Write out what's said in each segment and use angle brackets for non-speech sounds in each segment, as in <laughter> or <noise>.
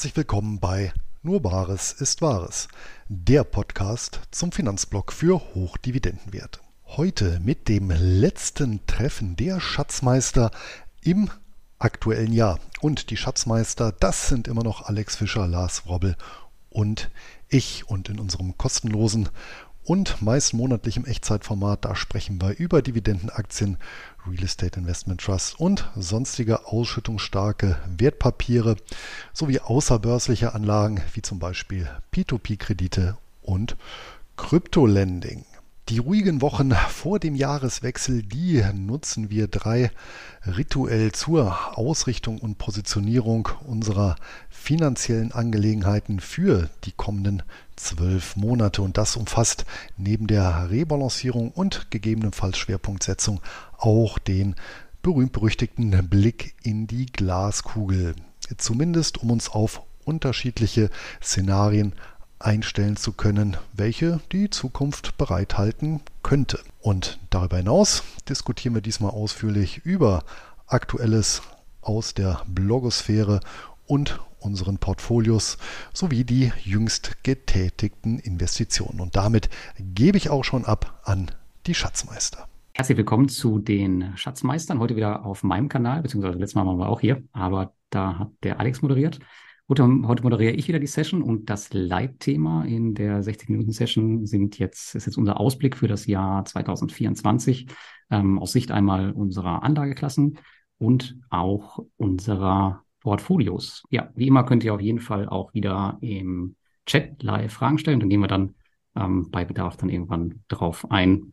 Herzlich willkommen bei Nur Bares ist Wahres, der Podcast zum Finanzblock für Hochdividendenwerte. Heute mit dem letzten Treffen der Schatzmeister im aktuellen Jahr. Und die Schatzmeister, das sind immer noch Alex Fischer, Lars Robbel und ich. Und in unserem kostenlosen und meist monatlich im Echtzeitformat. Da sprechen wir über Dividendenaktien, Real Estate Investment Trust und sonstige ausschüttungsstarke Wertpapiere sowie außerbörsliche Anlagen wie zum Beispiel P2P-Kredite und Kryptolending. Die ruhigen Wochen vor dem Jahreswechsel, die nutzen wir drei rituell zur Ausrichtung und Positionierung unserer finanziellen Angelegenheiten für die kommenden zwölf Monate. Und das umfasst neben der Rebalancierung und gegebenenfalls Schwerpunktsetzung auch den berühmt-berüchtigten Blick in die Glaskugel. Zumindest um uns auf unterschiedliche Szenarien einstellen zu können, welche die Zukunft bereithalten könnte. Und darüber hinaus diskutieren wir diesmal ausführlich über Aktuelles aus der Blogosphäre und unseren Portfolios sowie die jüngst getätigten Investitionen. Und damit gebe ich auch schon ab an die Schatzmeister. Herzlich willkommen zu den Schatzmeistern. Heute wieder auf meinem Kanal, beziehungsweise letztes Mal waren wir auch hier, aber da hat der Alex moderiert. Heute moderiere ich wieder die Session und das Leitthema in der 60-Minuten-Session sind jetzt, ist jetzt unser Ausblick für das Jahr 2024 ähm, aus Sicht einmal unserer Anlageklassen und auch unserer Portfolios. Ja, wie immer könnt ihr auf jeden Fall auch wieder im Chat live Fragen stellen. Dann gehen wir dann ähm, bei Bedarf dann irgendwann drauf ein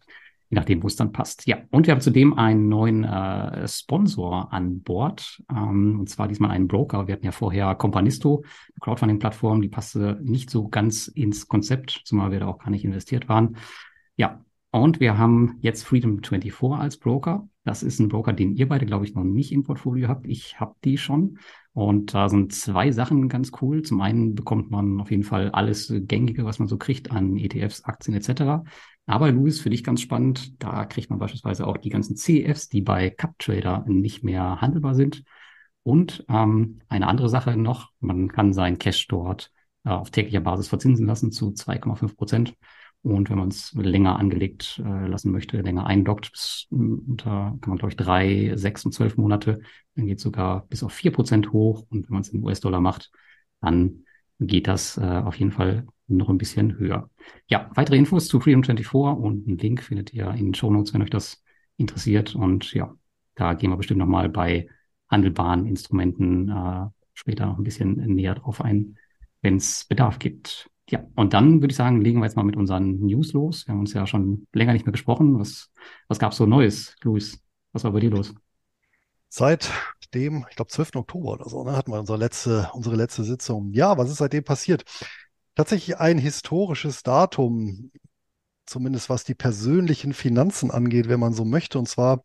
je nachdem, wo es dann passt. Ja, und wir haben zudem einen neuen äh, Sponsor an Bord, ähm, und zwar diesmal einen Broker. Wir hatten ja vorher Companisto, eine Crowdfunding-Plattform, die passte nicht so ganz ins Konzept, zumal wir da auch gar nicht investiert waren. Ja, und wir haben jetzt Freedom24 als Broker. Das ist ein Broker, den ihr beide, glaube ich, noch nicht im Portfolio habt. Ich habe die schon. Und da sind zwei Sachen ganz cool. Zum einen bekommt man auf jeden Fall alles Gängige, was man so kriegt an ETFs, Aktien etc. Aber Luis, für dich ganz spannend, da kriegt man beispielsweise auch die ganzen CEFs, die bei CupTrader nicht mehr handelbar sind. Und ähm, eine andere Sache noch, man kann sein Cash dort äh, auf täglicher Basis verzinsen lassen zu 2,5 Prozent. Und wenn man es länger angelegt äh, lassen möchte, länger eindockt, bis unter, kann man glaube ich drei, sechs und zwölf Monate, dann geht sogar bis auf vier Prozent hoch. Und wenn man es in US-Dollar macht, dann geht das äh, auf jeden Fall noch ein bisschen höher. Ja, weitere Infos zu Freedom24 und einen Link findet ihr in den Show Notes, wenn euch das interessiert. Und ja, da gehen wir bestimmt nochmal bei handelbaren Instrumenten äh, später noch ein bisschen näher drauf ein, wenn es Bedarf gibt. Ja, und dann würde ich sagen, legen wir jetzt mal mit unseren News los. Wir haben uns ja schon länger nicht mehr gesprochen. Was, was gab es so Neues, Luis? Was war bei dir los? Seit dem, ich glaube, 12. Oktober oder so, ne, hatten wir unsere letzte, unsere letzte Sitzung. Ja, was ist seitdem passiert? Tatsächlich ein historisches Datum, zumindest was die persönlichen Finanzen angeht, wenn man so möchte. Und zwar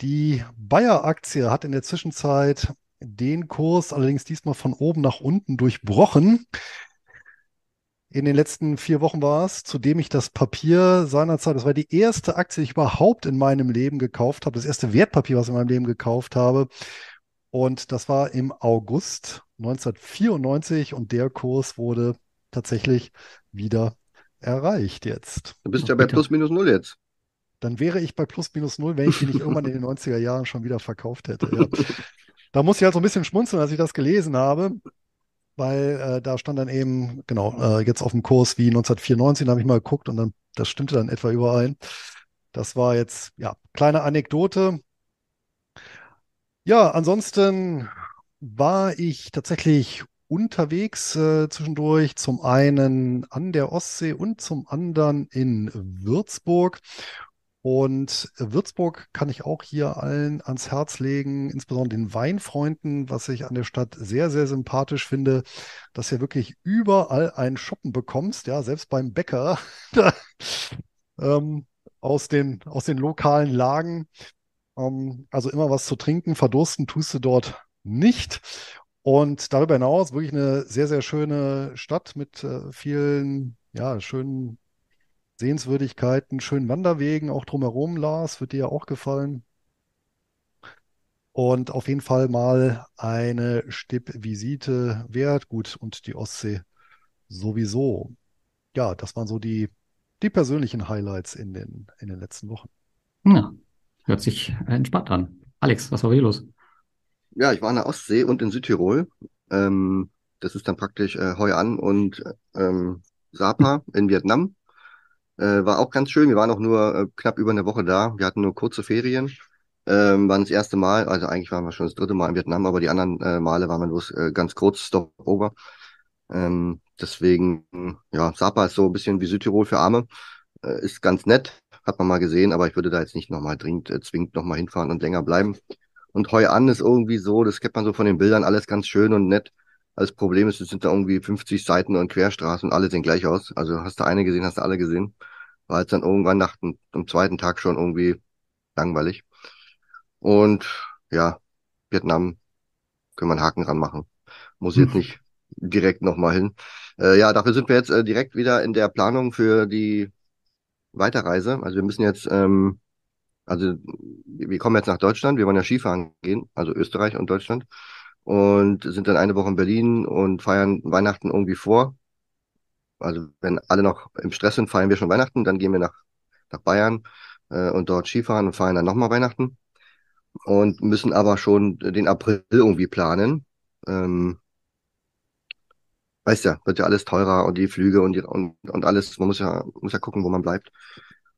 die Bayer-Aktie hat in der Zwischenzeit den Kurs allerdings diesmal von oben nach unten durchbrochen. In den letzten vier Wochen war es, zudem ich das Papier seinerzeit, das war die erste Aktie, die ich überhaupt in meinem Leben gekauft habe, das erste Wertpapier, was ich in meinem Leben gekauft habe. Und das war im August 1994 und der Kurs wurde tatsächlich wieder erreicht jetzt. Du bist ja bei plus minus null jetzt. Dann wäre ich bei plus minus null, wenn ich die nicht irgendwann in den 90er Jahren schon wieder verkauft hätte. Ja. Da muss ich halt so ein bisschen schmunzeln, als ich das gelesen habe weil äh, da stand dann eben, genau, äh, jetzt auf dem Kurs wie 1994, da habe ich mal geguckt und dann, das stimmte dann etwa überein. Das war jetzt, ja, kleine Anekdote. Ja, ansonsten war ich tatsächlich unterwegs äh, zwischendurch, zum einen an der Ostsee und zum anderen in Würzburg. Und Würzburg kann ich auch hier allen ans Herz legen, insbesondere den Weinfreunden, was ich an der Stadt sehr, sehr sympathisch finde, dass du wirklich überall ein Shoppen bekommst, ja, selbst beim Bäcker, <laughs> ähm, aus den, aus den lokalen Lagen. Ähm, also immer was zu trinken, verdursten tust du dort nicht. Und darüber hinaus wirklich eine sehr, sehr schöne Stadt mit äh, vielen, ja, schönen Sehenswürdigkeiten, schönen Wanderwegen auch drumherum, Lars, wird dir ja auch gefallen. Und auf jeden Fall mal eine Stippvisite wert. Gut, und die Ostsee sowieso. Ja, das waren so die, die persönlichen Highlights in den, in den letzten Wochen. Ja, hört sich entspannt an. Alex, was war hier los? Ja, ich war in der Ostsee und in Südtirol. Ähm, das ist dann praktisch äh, Hoi An und ähm, Sapa in Vietnam. Äh, war auch ganz schön. Wir waren auch nur äh, knapp über eine Woche da. Wir hatten nur kurze Ferien. Ähm, waren das erste Mal, also eigentlich waren wir schon das dritte Mal in Vietnam, aber die anderen äh, Male waren wir bloß äh, ganz kurz Stopover. Ähm, deswegen, ja, Sapa ist so ein bisschen wie Südtirol für Arme. Äh, ist ganz nett, hat man mal gesehen, aber ich würde da jetzt nicht nochmal dringend, äh, zwingend nochmal hinfahren und länger bleiben. Und Hoi An ist irgendwie so, das kennt man so von den Bildern, alles ganz schön und nett. Das Problem ist, es sind da irgendwie 50 Seiten und Querstraßen und alle sehen gleich aus. Also hast du eine gesehen, hast du alle gesehen. War jetzt dann irgendwann nach dem, am zweiten Tag schon irgendwie langweilig. Und ja, Vietnam können wir einen Haken dran machen. Muss jetzt hm. nicht direkt nochmal hin. Äh, ja, dafür sind wir jetzt äh, direkt wieder in der Planung für die Weiterreise. Also wir müssen jetzt, ähm, also wir kommen jetzt nach Deutschland, wir wollen ja Skifahren gehen, also Österreich und Deutschland. Und sind dann eine Woche in Berlin und feiern Weihnachten irgendwie vor. Also wenn alle noch im Stress sind, feiern wir schon Weihnachten, dann gehen wir nach, nach Bayern äh, und dort Skifahren und feiern dann nochmal Weihnachten und müssen aber schon den April irgendwie planen. Ähm, weißt ja, wird ja alles teurer und die Flüge und, die, und, und alles, man muss ja, muss ja gucken, wo man bleibt.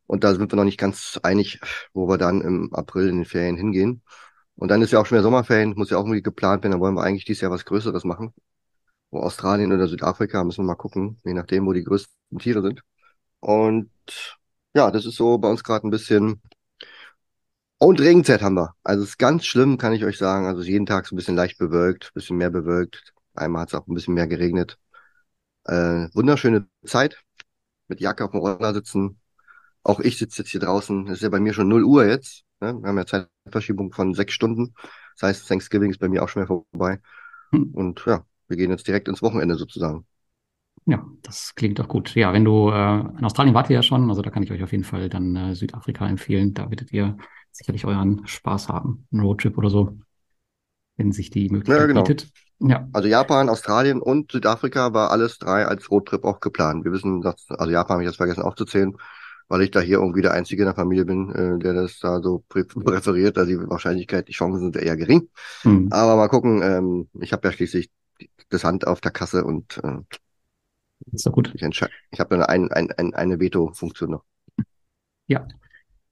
Und da sind wir noch nicht ganz einig, wo wir dann im April in den Ferien hingehen. Und dann ist ja auch schon wieder Sommerferien, muss ja auch irgendwie geplant werden, dann wollen wir eigentlich dieses Jahr was Größeres machen. Wo Australien oder Südafrika, müssen wir mal gucken, je nachdem, wo die größten Tiere sind. Und ja, das ist so bei uns gerade ein bisschen und Regenzeit haben wir. Also es ist ganz schlimm, kann ich euch sagen. Also jeden Tag so ein bisschen leicht bewölkt, bisschen mehr bewölkt. Einmal hat es auch ein bisschen mehr geregnet. Äh, wunderschöne Zeit. Mit Jacke auf dem Roller sitzen. Auch ich sitze jetzt hier draußen. Das ist ja bei mir schon 0 Uhr jetzt. Ne? Wir haben ja Zeitverschiebung von sechs Stunden. Das heißt, Thanksgiving ist bei mir auch schon mehr vorbei. Hm. Und ja, wir gehen jetzt direkt ins Wochenende sozusagen. Ja, das klingt doch gut. Ja, wenn du äh, in Australien wart ihr ja schon, also da kann ich euch auf jeden Fall dann äh, Südafrika empfehlen. Da werdet ihr sicherlich euren Spaß haben. Ein Roadtrip oder so, wenn sich die Möglichkeit ja, genau. bietet. Ja. Also Japan, Australien und Südafrika war alles drei als Roadtrip auch geplant. Wir wissen, dass, also Japan habe ich jetzt vergessen aufzuzählen, weil ich da hier irgendwie der Einzige in der Familie bin, äh, der das da so präferiert. Also die Wahrscheinlichkeit, die Chancen sind eher gering. Mhm. Aber mal gucken, ähm, ich habe ja schließlich das Hand auf der Kasse und äh, ist doch gut. Ich, ich habe eine, ein, ein, eine Veto-Funktion noch. Ja,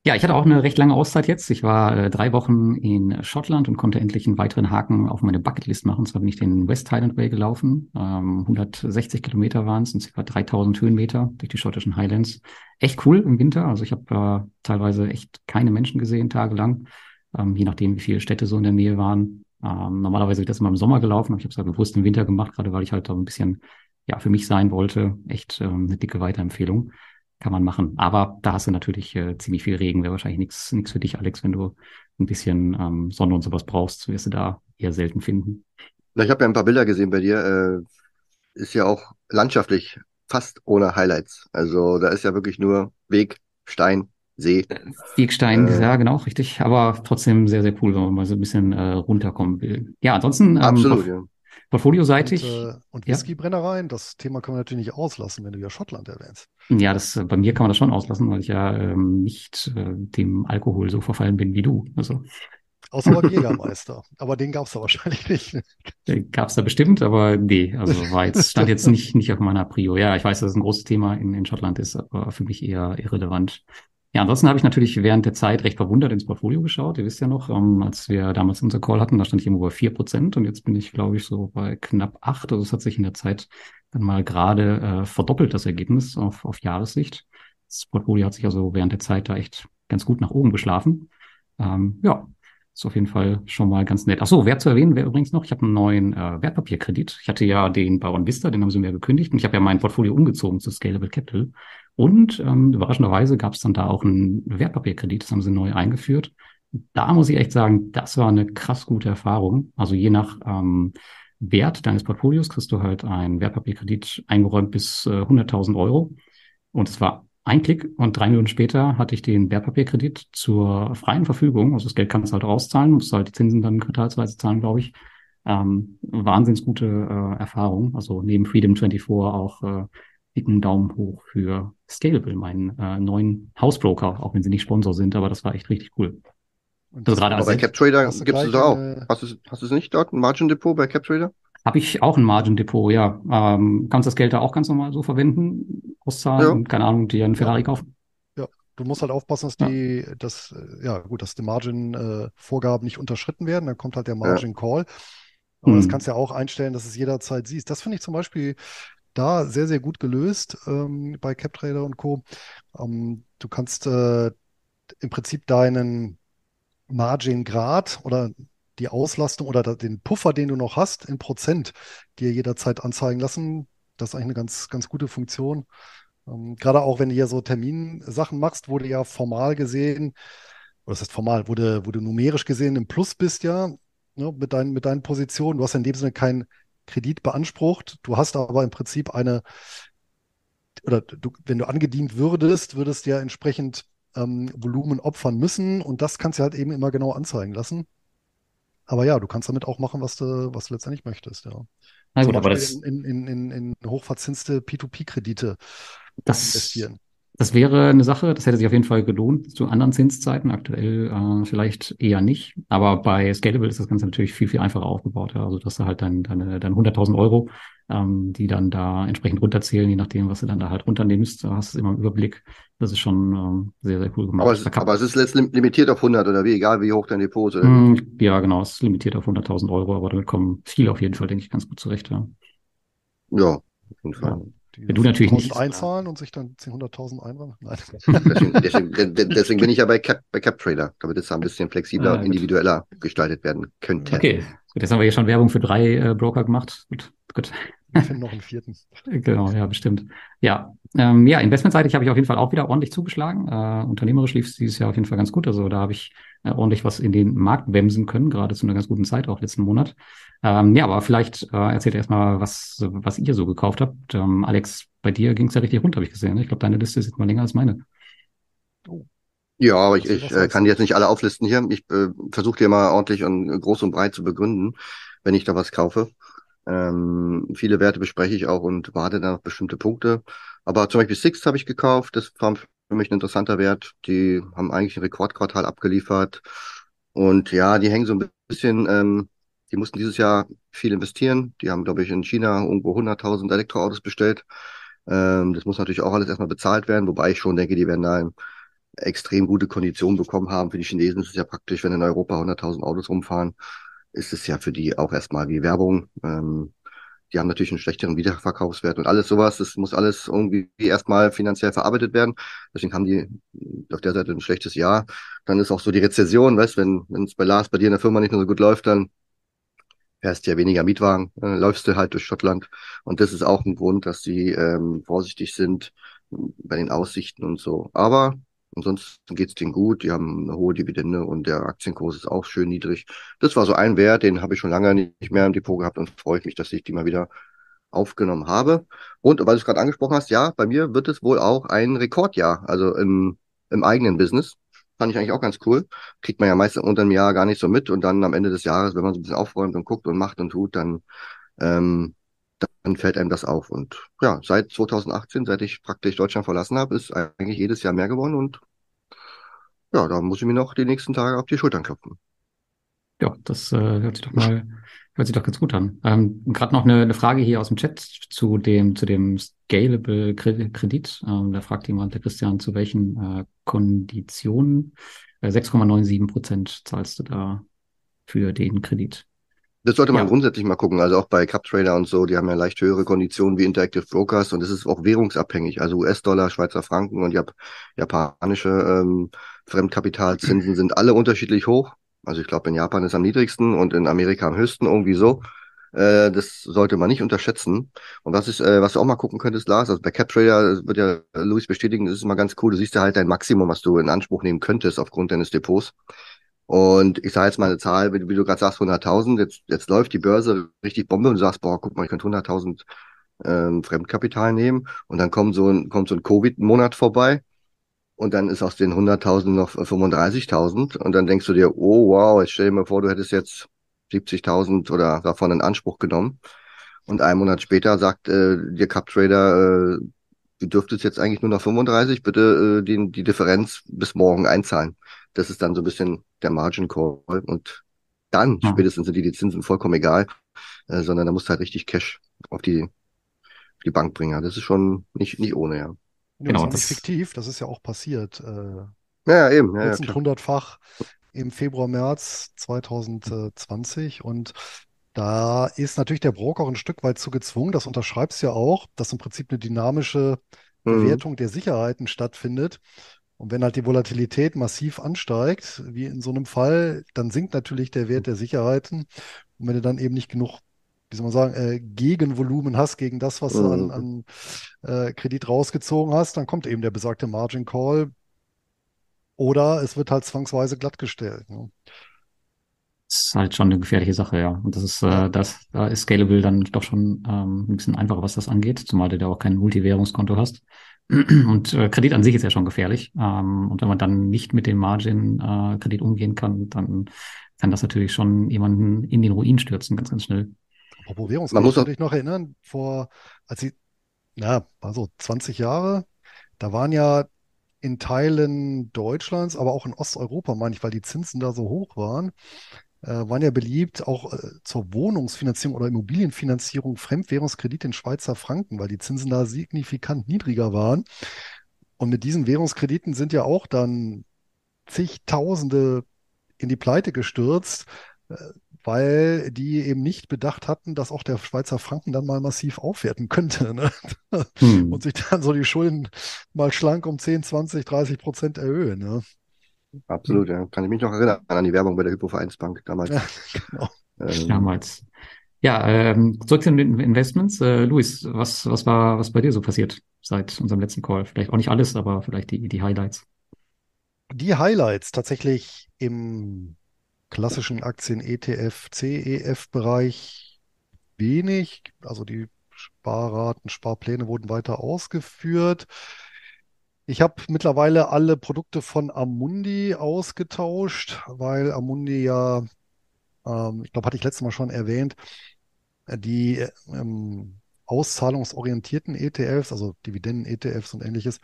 ja, ich hatte auch eine recht lange Auszeit jetzt. Ich war äh, drei Wochen in Schottland und konnte endlich einen weiteren Haken auf meine Bucketlist machen. Und zwar bin ich den West Highland Way gelaufen. Ähm, 160 Kilometer waren es und ca. 3000 Höhenmeter durch die schottischen Highlands. Echt cool im Winter. Also ich habe äh, teilweise echt keine Menschen gesehen tagelang, ähm, je nachdem, wie viele Städte so in der Nähe waren. Ähm, normalerweise wird das immer im Sommer gelaufen, aber ich habe es halt bewusst im Winter gemacht, gerade weil ich halt da ein bisschen ja für mich sein wollte. Echt ähm, eine dicke Weiterempfehlung kann man machen. Aber da hast du natürlich äh, ziemlich viel Regen. Wäre wahrscheinlich nichts nichts für dich, Alex, wenn du ein bisschen ähm, Sonne und sowas brauchst, wirst du da eher selten finden. Na, ich habe ja ein paar Bilder gesehen bei dir. Äh, ist ja auch landschaftlich fast ohne Highlights. Also da ist ja wirklich nur Weg, Stein, See. Wegstein, äh, ja, genau, richtig. Aber trotzdem sehr, sehr cool, wenn man mal so ein bisschen äh, runterkommen will. Ja, ansonsten. Ähm, absolut, ja. Portfolioseitig. Und, äh, und Whiskybrennereien, das Thema kann man natürlich nicht auslassen, wenn du ja Schottland erwähnst. Ja, das, äh, bei mir kann man das schon auslassen, weil ich ja ähm, nicht äh, dem Alkohol so verfallen bin wie du. Also. Außer beim <laughs> Jägermeister. aber den gab es da wahrscheinlich nicht. Den gab es da bestimmt, aber nee, also war jetzt, stand jetzt nicht, nicht auf meiner Prio. Ja, ich weiß, dass es ein großes Thema in, in Schottland ist, aber für mich eher irrelevant. Ja, ansonsten habe ich natürlich während der Zeit recht verwundert ins Portfolio geschaut. Ihr wisst ja noch, ähm, als wir damals unser Call hatten, da stand ich irgendwo bei vier Prozent und jetzt bin ich, glaube ich, so bei knapp acht. Also es hat sich in der Zeit dann mal gerade äh, verdoppelt, das Ergebnis auf, auf Jahressicht. Das Portfolio hat sich also während der Zeit da echt ganz gut nach oben geschlafen. Ähm, ja, ist auf jeden Fall schon mal ganz nett. Ach so, wert zu erwähnen wäre übrigens noch, ich habe einen neuen äh, Wertpapierkredit. Ich hatte ja den Baron Vista, den haben sie mir gekündigt und ich habe ja mein Portfolio umgezogen zu Scalable Capital. Und ähm, überraschenderweise gab es dann da auch einen Wertpapierkredit, das haben sie neu eingeführt. Da muss ich echt sagen, das war eine krass gute Erfahrung. Also je nach ähm, Wert deines Portfolios kriegst du halt einen Wertpapierkredit eingeräumt bis äh, 100.000 Euro. Und es war ein Klick und drei Minuten später hatte ich den Wertpapierkredit zur freien Verfügung. Also das Geld kannst du halt rauszahlen, musst halt die Zinsen dann quartalsweise zahlen, glaube ich. Ähm, wahnsinns gute äh, Erfahrung. Also neben Freedom 24 auch äh, dicken Daumen hoch für Scalable, meinen äh, neuen Hausbroker, auch wenn sie nicht Sponsor sind, aber das war echt richtig cool. Und also gerade aber bei CapTrader gibt es auch. Hast du, hast du es nicht dort, ein Margin Depot bei CapTrader? Habe ich auch ein Margin Depot, ja. Ähm, kannst das Geld da auch ganz normal so verwenden, auszahlen ja. und keine Ahnung, dir einen Ferrari ja. kaufen? Ja, du musst halt aufpassen, dass die, ja. dass, ja gut, dass die Margin-Vorgaben äh, nicht unterschritten werden. Dann kommt halt der Margin Call. Aber hm. das kannst du ja auch einstellen, dass es jederzeit siehst. Das finde ich zum Beispiel da sehr, sehr gut gelöst ähm, bei CapTrader und Co. Ähm, du kannst äh, im Prinzip deinen Margin-Grad oder die Auslastung oder den Puffer, den du noch hast, in Prozent dir jederzeit anzeigen lassen. Das ist eigentlich eine ganz, ganz gute Funktion. Ähm, gerade auch, wenn du hier so Terminsachen machst, du ja formal gesehen, oder das heißt formal, wo du numerisch gesehen im Plus bist, ja, ne, mit, deinen, mit deinen Positionen. Du hast in dem Sinne keinen Kredit beansprucht. Du hast aber im Prinzip eine, oder du, wenn du angedient würdest, würdest du ja entsprechend ähm, Volumen opfern müssen und das kannst du halt eben immer genau anzeigen lassen. Aber ja, du kannst damit auch machen, was du, was du letztendlich möchtest, ja. Na gut, aber das in, in, in, in hochverzinste P2P-Kredite investieren. Das wäre eine Sache, das hätte sich auf jeden Fall gelohnt zu anderen Zinszeiten, aktuell äh, vielleicht eher nicht. Aber bei Scalable ist das Ganze natürlich viel, viel einfacher aufgebaut. Ja. Also dass du halt dann deine, deine 100.000 Euro, ähm, die dann da entsprechend runterzählen, je nachdem, was du dann da halt runternimmst, da hast du immer im Überblick. Das ist schon ähm, sehr, sehr cool gemacht. Aber es, aber es ist letztlich limitiert auf 100 oder wie, egal wie hoch dein Depot ist. Mm, ja, genau, es ist limitiert auf 100.000 Euro, aber damit kommen viele auf jeden Fall, denke ich, ganz gut zurecht. Ja, ja auf jeden Fall. Ja. Wenn du natürlich nicht einzahlen und sich dann 10.000 einräumen? Nein. Deswegen, <laughs> deswegen, deswegen, bin ich ja bei Cap, bei Cap Trader, damit es ein bisschen flexibler und ah, individueller gestaltet werden könnte. Okay, gut, jetzt haben wir hier schon Werbung für drei äh, Broker gemacht. Gut, gut. Wir finden noch einen vierten. <laughs> genau, ja, bestimmt. Ja, ähm, ja, investmentseitig habe ich auf jeden Fall auch wieder ordentlich zugeschlagen. Äh, unternehmerisch lief es dieses Jahr auf jeden Fall ganz gut. Also da habe ich äh, ordentlich was in den Markt wemsen können, gerade zu einer ganz guten Zeit, auch letzten Monat. Ähm, ja, aber vielleicht äh, erzählt erstmal, was, was ihr so gekauft habt. Ähm, Alex, bei dir ging es ja richtig runter, habe ich gesehen. Ne? Ich glaube, deine Liste ist jetzt mal länger als meine. Oh. Ja, aber ich, ich äh, kann jetzt nicht alle auflisten hier. Ich äh, versuche dir mal ordentlich und groß und breit zu begründen, wenn ich da was kaufe. Ähm, viele Werte bespreche ich auch und warte dann auf bestimmte Punkte. Aber zum Beispiel Six habe ich gekauft. Das war für mich ein interessanter Wert. Die haben eigentlich ein Rekordquartal abgeliefert. Und ja, die hängen so ein bisschen, ähm, die mussten dieses Jahr viel investieren. Die haben, glaube ich, in China irgendwo 100.000 Elektroautos bestellt. Ähm, das muss natürlich auch alles erstmal bezahlt werden, wobei ich schon denke, die werden da extrem gute Konditionen bekommen haben. Für die Chinesen ist es ja praktisch, wenn in Europa 100.000 Autos rumfahren, ist es ja für die auch erstmal wie Werbung. Ähm, die haben natürlich einen schlechteren Wiederverkaufswert und alles sowas. Das muss alles irgendwie erstmal finanziell verarbeitet werden. Deswegen haben die auf der Seite ein schlechtes Jahr. Dann ist auch so die Rezession, weißt, wenn es bei Lars bei dir in der Firma nicht mehr so gut läuft, dann fährst ja weniger Mietwagen, äh, läufst du halt durch Schottland. Und das ist auch ein Grund, dass sie ähm, vorsichtig sind bei den Aussichten und so. Aber Ansonsten geht's denen gut, die haben eine hohe Dividende und der Aktienkurs ist auch schön niedrig. Das war so ein Wert, den habe ich schon lange nicht mehr im Depot gehabt und freue mich, dass ich die mal wieder aufgenommen habe. Und weil du es gerade angesprochen hast, ja, bei mir wird es wohl auch ein Rekordjahr, also im, im eigenen Business. Fand ich eigentlich auch ganz cool. Kriegt man ja meistens unter einem Jahr gar nicht so mit und dann am Ende des Jahres, wenn man so ein bisschen aufräumt und guckt und macht und tut, dann ähm, dann fällt einem das auf. Und ja, seit 2018, seit ich praktisch Deutschland verlassen habe, ist eigentlich jedes Jahr mehr geworden und ja, da muss ich mir noch die nächsten Tage auf die Schultern klopfen. Ja, das äh, hört sich doch mal, hört sich doch ganz gut an. Ähm, Gerade noch eine, eine Frage hier aus dem Chat zu dem, zu dem Scalable Kredit. Ähm, da fragt jemand, der Christian, zu welchen äh, Konditionen? Äh, 6,97 Prozent zahlst du da für den Kredit. Das sollte man ja. grundsätzlich mal gucken. Also auch bei CupTrader und so, die haben ja leicht höhere Konditionen wie Interactive Brokers und es ist auch währungsabhängig. Also US-Dollar, Schweizer Franken und Jap japanische ähm, Fremdkapitalzinsen sind alle unterschiedlich hoch. Also ich glaube, in Japan ist am niedrigsten und in Amerika am höchsten, irgendwie so. Äh, das sollte man nicht unterschätzen. Und was ist, äh, was du auch mal gucken könntest, Lars, also bei CapTrader wird ja Luis bestätigen, das ist immer ganz cool. Du siehst ja halt dein Maximum, was du in Anspruch nehmen könntest aufgrund deines Depots. Und ich sage jetzt mal eine Zahl, wie, wie du gerade sagst, 100.000. Jetzt, jetzt läuft die Börse richtig Bombe und du sagst, boah, guck mal, ich könnte 100.000 ähm, Fremdkapital nehmen. Und dann kommt so ein, kommt so ein Covid-Monat vorbei. Und dann ist aus den 100.000 noch 35.000 und dann denkst du dir, oh wow, jetzt stell dir mal vor, du hättest jetzt 70.000 oder davon in Anspruch genommen. Und einen Monat später sagt äh, der Cup Trader, äh, du dürftest jetzt eigentlich nur noch 35, bitte äh, die, die Differenz bis morgen einzahlen. Das ist dann so ein bisschen der Margin Call und dann ja. spätestens sind die, die Zinsen vollkommen egal, äh, sondern da musst du halt richtig Cash auf die, auf die Bank bringen. Das ist schon nicht, nicht ohne, ja. Genau, das ist nicht fiktiv, das ist ja auch passiert. Äh, ja, eben. Ja, ja, hundertfach im Februar, März 2020 und da ist natürlich der Broker auch ein Stück weit zu gezwungen, das unterschreibst ja auch, dass im Prinzip eine dynamische mhm. Bewertung der Sicherheiten stattfindet. Und wenn halt die Volatilität massiv ansteigt, wie in so einem Fall, dann sinkt natürlich der Wert der Sicherheiten. Und wenn du dann eben nicht genug, wie soll man sagen, äh, Gegenvolumen hast gegen das, was du an, mhm. an äh, Kredit rausgezogen hast, dann kommt eben der besagte Margin Call. Oder es wird halt zwangsweise glattgestellt. Ne? Das ist halt schon eine gefährliche Sache, ja. Und das ist, äh, das, da ist Scalable dann doch schon ähm, ein bisschen einfacher, was das angeht, zumal du da auch kein Multivwährungskonto hast. <clears throat> Und äh, Kredit an sich ist ja schon gefährlich. Ähm, und wenn man dann nicht mit dem Margin-Kredit äh, umgehen kann, dann kann das natürlich schon jemanden in den Ruin stürzen, ganz, ganz schnell. Apropos Währungskredit, man muss dich noch erinnern, vor, als sie, na, also 20 Jahre, da waren ja in Teilen Deutschlands, aber auch in Osteuropa, meine ich, weil die Zinsen da so hoch waren, äh, waren ja beliebt, auch äh, zur Wohnungsfinanzierung oder Immobilienfinanzierung Fremdwährungskredite in Schweizer Franken, weil die Zinsen da signifikant niedriger waren. Und mit diesen Währungskrediten sind ja auch dann zigtausende in die Pleite gestürzt, äh, weil die eben nicht bedacht hatten, dass auch der Schweizer Franken dann mal massiv aufwerten könnte ne? hm. und sich dann so die Schulden mal schlank um 10, 20, 30 Prozent erhöhen. Ne? Absolut, ja. Kann ich mich noch erinnern an die Werbung bei der Hypovereinsbank damals. Ja, <laughs> genau. Ähm, damals. Ja, ähm, zurück zu den Investments. Äh, Luis, was, was war was bei dir so passiert seit unserem letzten Call? Vielleicht auch nicht alles, aber vielleicht die, die Highlights. Die Highlights tatsächlich im klassischen Aktien-ETF, CEF-Bereich wenig. Also die Sparraten, Sparpläne wurden weiter ausgeführt. Ich habe mittlerweile alle Produkte von Amundi ausgetauscht, weil Amundi ja, ähm, ich glaube, hatte ich letztes Mal schon erwähnt, die ähm, auszahlungsorientierten ETFs, also Dividenden-ETFs und ähnliches,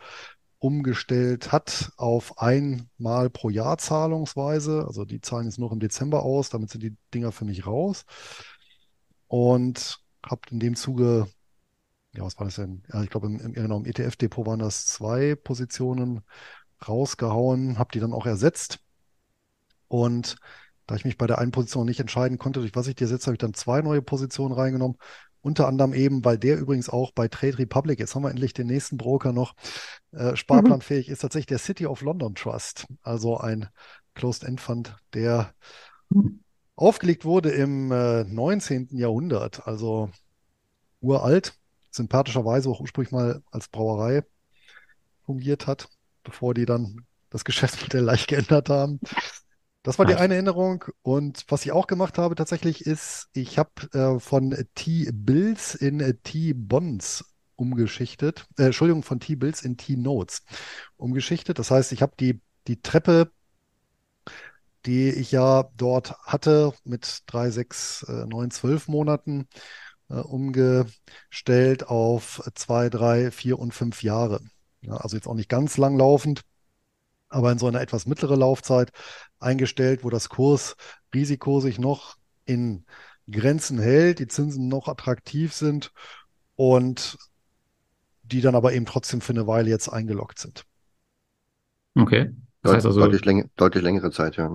umgestellt hat auf einmal pro Jahr Zahlungsweise. Also die zahlen jetzt nur im Dezember aus, damit sind die Dinger für mich raus. Und habe in dem Zuge ja, was war das denn? Ja, ich glaube, im, genau, im ETF-Depot waren das zwei Positionen rausgehauen, habe die dann auch ersetzt. Und da ich mich bei der einen Position nicht entscheiden konnte, durch was ich die ersetzt, habe ich dann zwei neue Positionen reingenommen. Unter anderem eben, weil der übrigens auch bei Trade Republic, jetzt haben wir endlich den nächsten Broker noch, äh, sparplanfähig mhm. ist tatsächlich der City of London Trust. Also ein Closed-End-Fund, der mhm. aufgelegt wurde im äh, 19. Jahrhundert, also uralt sympathischerweise auch ursprünglich mal als Brauerei fungiert hat, bevor die dann das Geschäftsmodell <laughs> leicht geändert haben. Das war die eine Erinnerung. Und was ich auch gemacht habe tatsächlich ist, ich habe äh, von T-Bills in äh, T-Bonds umgeschichtet. Äh, Entschuldigung, von T-Bills in T-Notes umgeschichtet. Das heißt, ich habe die, die Treppe, die ich ja dort hatte mit drei, sechs, äh, neun, zwölf Monaten, äh, umgestellt auf zwei, drei, vier und fünf Jahre. Ja, also jetzt auch nicht ganz langlaufend, aber in so einer etwas mittlere Laufzeit eingestellt, wo das Kursrisiko sich noch in Grenzen hält, die Zinsen noch attraktiv sind und die dann aber eben trotzdem für eine Weile jetzt eingeloggt sind. Okay. Das heißt also deutlich, läng deutlich längere Zeit, ja.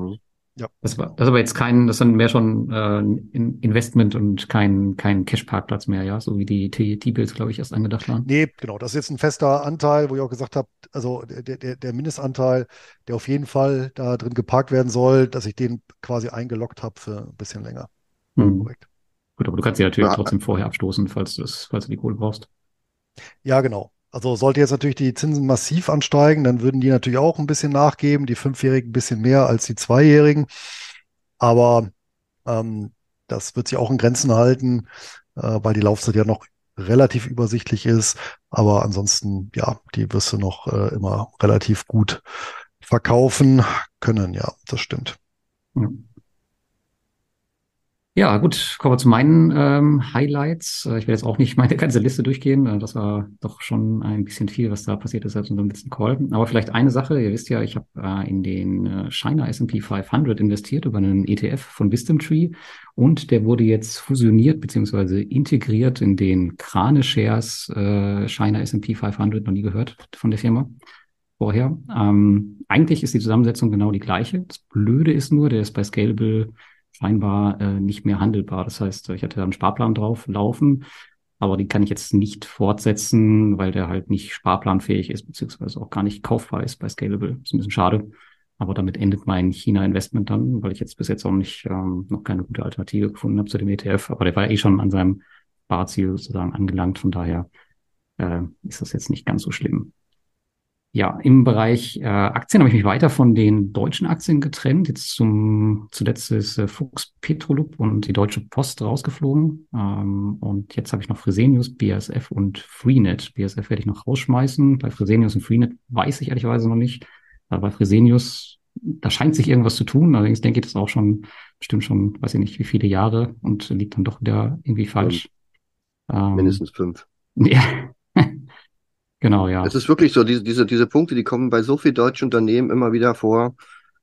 Ja. Das war, das ist aber jetzt kein, das ist dann mehr schon äh, Investment und kein, kein Cash-Parkplatz mehr, ja, so wie die T-Bills, glaube ich, erst angedacht waren. Nee, genau. Das ist jetzt ein fester Anteil, wo ich auch gesagt habe, also der, der, der Mindestanteil, der auf jeden Fall da drin geparkt werden soll, dass ich den quasi eingeloggt habe für ein bisschen länger. Hm. Korrekt. Gut, aber du kannst sie natürlich ja. trotzdem vorher abstoßen, falls du, das, falls du die Kohle brauchst. Ja, genau. Also sollte jetzt natürlich die Zinsen massiv ansteigen, dann würden die natürlich auch ein bisschen nachgeben, die Fünfjährigen ein bisschen mehr als die Zweijährigen. Aber ähm, das wird sich auch in Grenzen halten, äh, weil die Laufzeit ja noch relativ übersichtlich ist. Aber ansonsten, ja, die wirst du noch äh, immer relativ gut verkaufen können. Ja, das stimmt. Ja. Ja, gut, kommen wir zu meinen ähm, Highlights. Äh, ich werde jetzt auch nicht <laughs> meine ganze Liste durchgehen. Äh, das war doch schon ein bisschen viel, was da passiert ist seit unserem letzten Call. Aber vielleicht eine Sache. Ihr wisst ja, ich habe äh, in den äh, China S&P 500 investiert über einen ETF von Wisdom Tree und der wurde jetzt fusioniert beziehungsweise integriert in den Krane Shares äh, China S&P 500. Noch nie gehört von der Firma vorher. Ähm, eigentlich ist die Zusammensetzung genau die gleiche. Das Blöde ist nur, der ist bei Scalable scheinbar äh, nicht mehr handelbar. Das heißt, ich hatte da einen Sparplan drauf laufen, aber den kann ich jetzt nicht fortsetzen, weil der halt nicht sparplanfähig ist, beziehungsweise auch gar nicht kaufbar ist bei Scalable. Ist ein bisschen schade. Aber damit endet mein China-Investment dann, weil ich jetzt bis jetzt auch nicht ähm, noch keine gute Alternative gefunden habe zu dem ETF. Aber der war eh schon an seinem Sparziel sozusagen angelangt. Von daher äh, ist das jetzt nicht ganz so schlimm. Ja, im Bereich äh, Aktien habe ich mich weiter von den deutschen Aktien getrennt. Jetzt zum zuletzt ist äh, Fuchs Petrolub und die Deutsche Post rausgeflogen. Ähm, und jetzt habe ich noch Fresenius, BASF und Freenet. BASF werde ich noch rausschmeißen. Bei Fresenius und Freenet weiß ich ehrlicherweise noch nicht. Aber bei Fresenius, da scheint sich irgendwas zu tun. Allerdings denke ich das auch schon, bestimmt schon, weiß ich nicht, wie viele Jahre und liegt dann doch wieder irgendwie falsch. Ähm, Mindestens fünf. <laughs> Ja. Genau, ja. Es ist wirklich so, diese, diese, diese Punkte, die kommen bei so vielen deutschen Unternehmen immer wieder vor,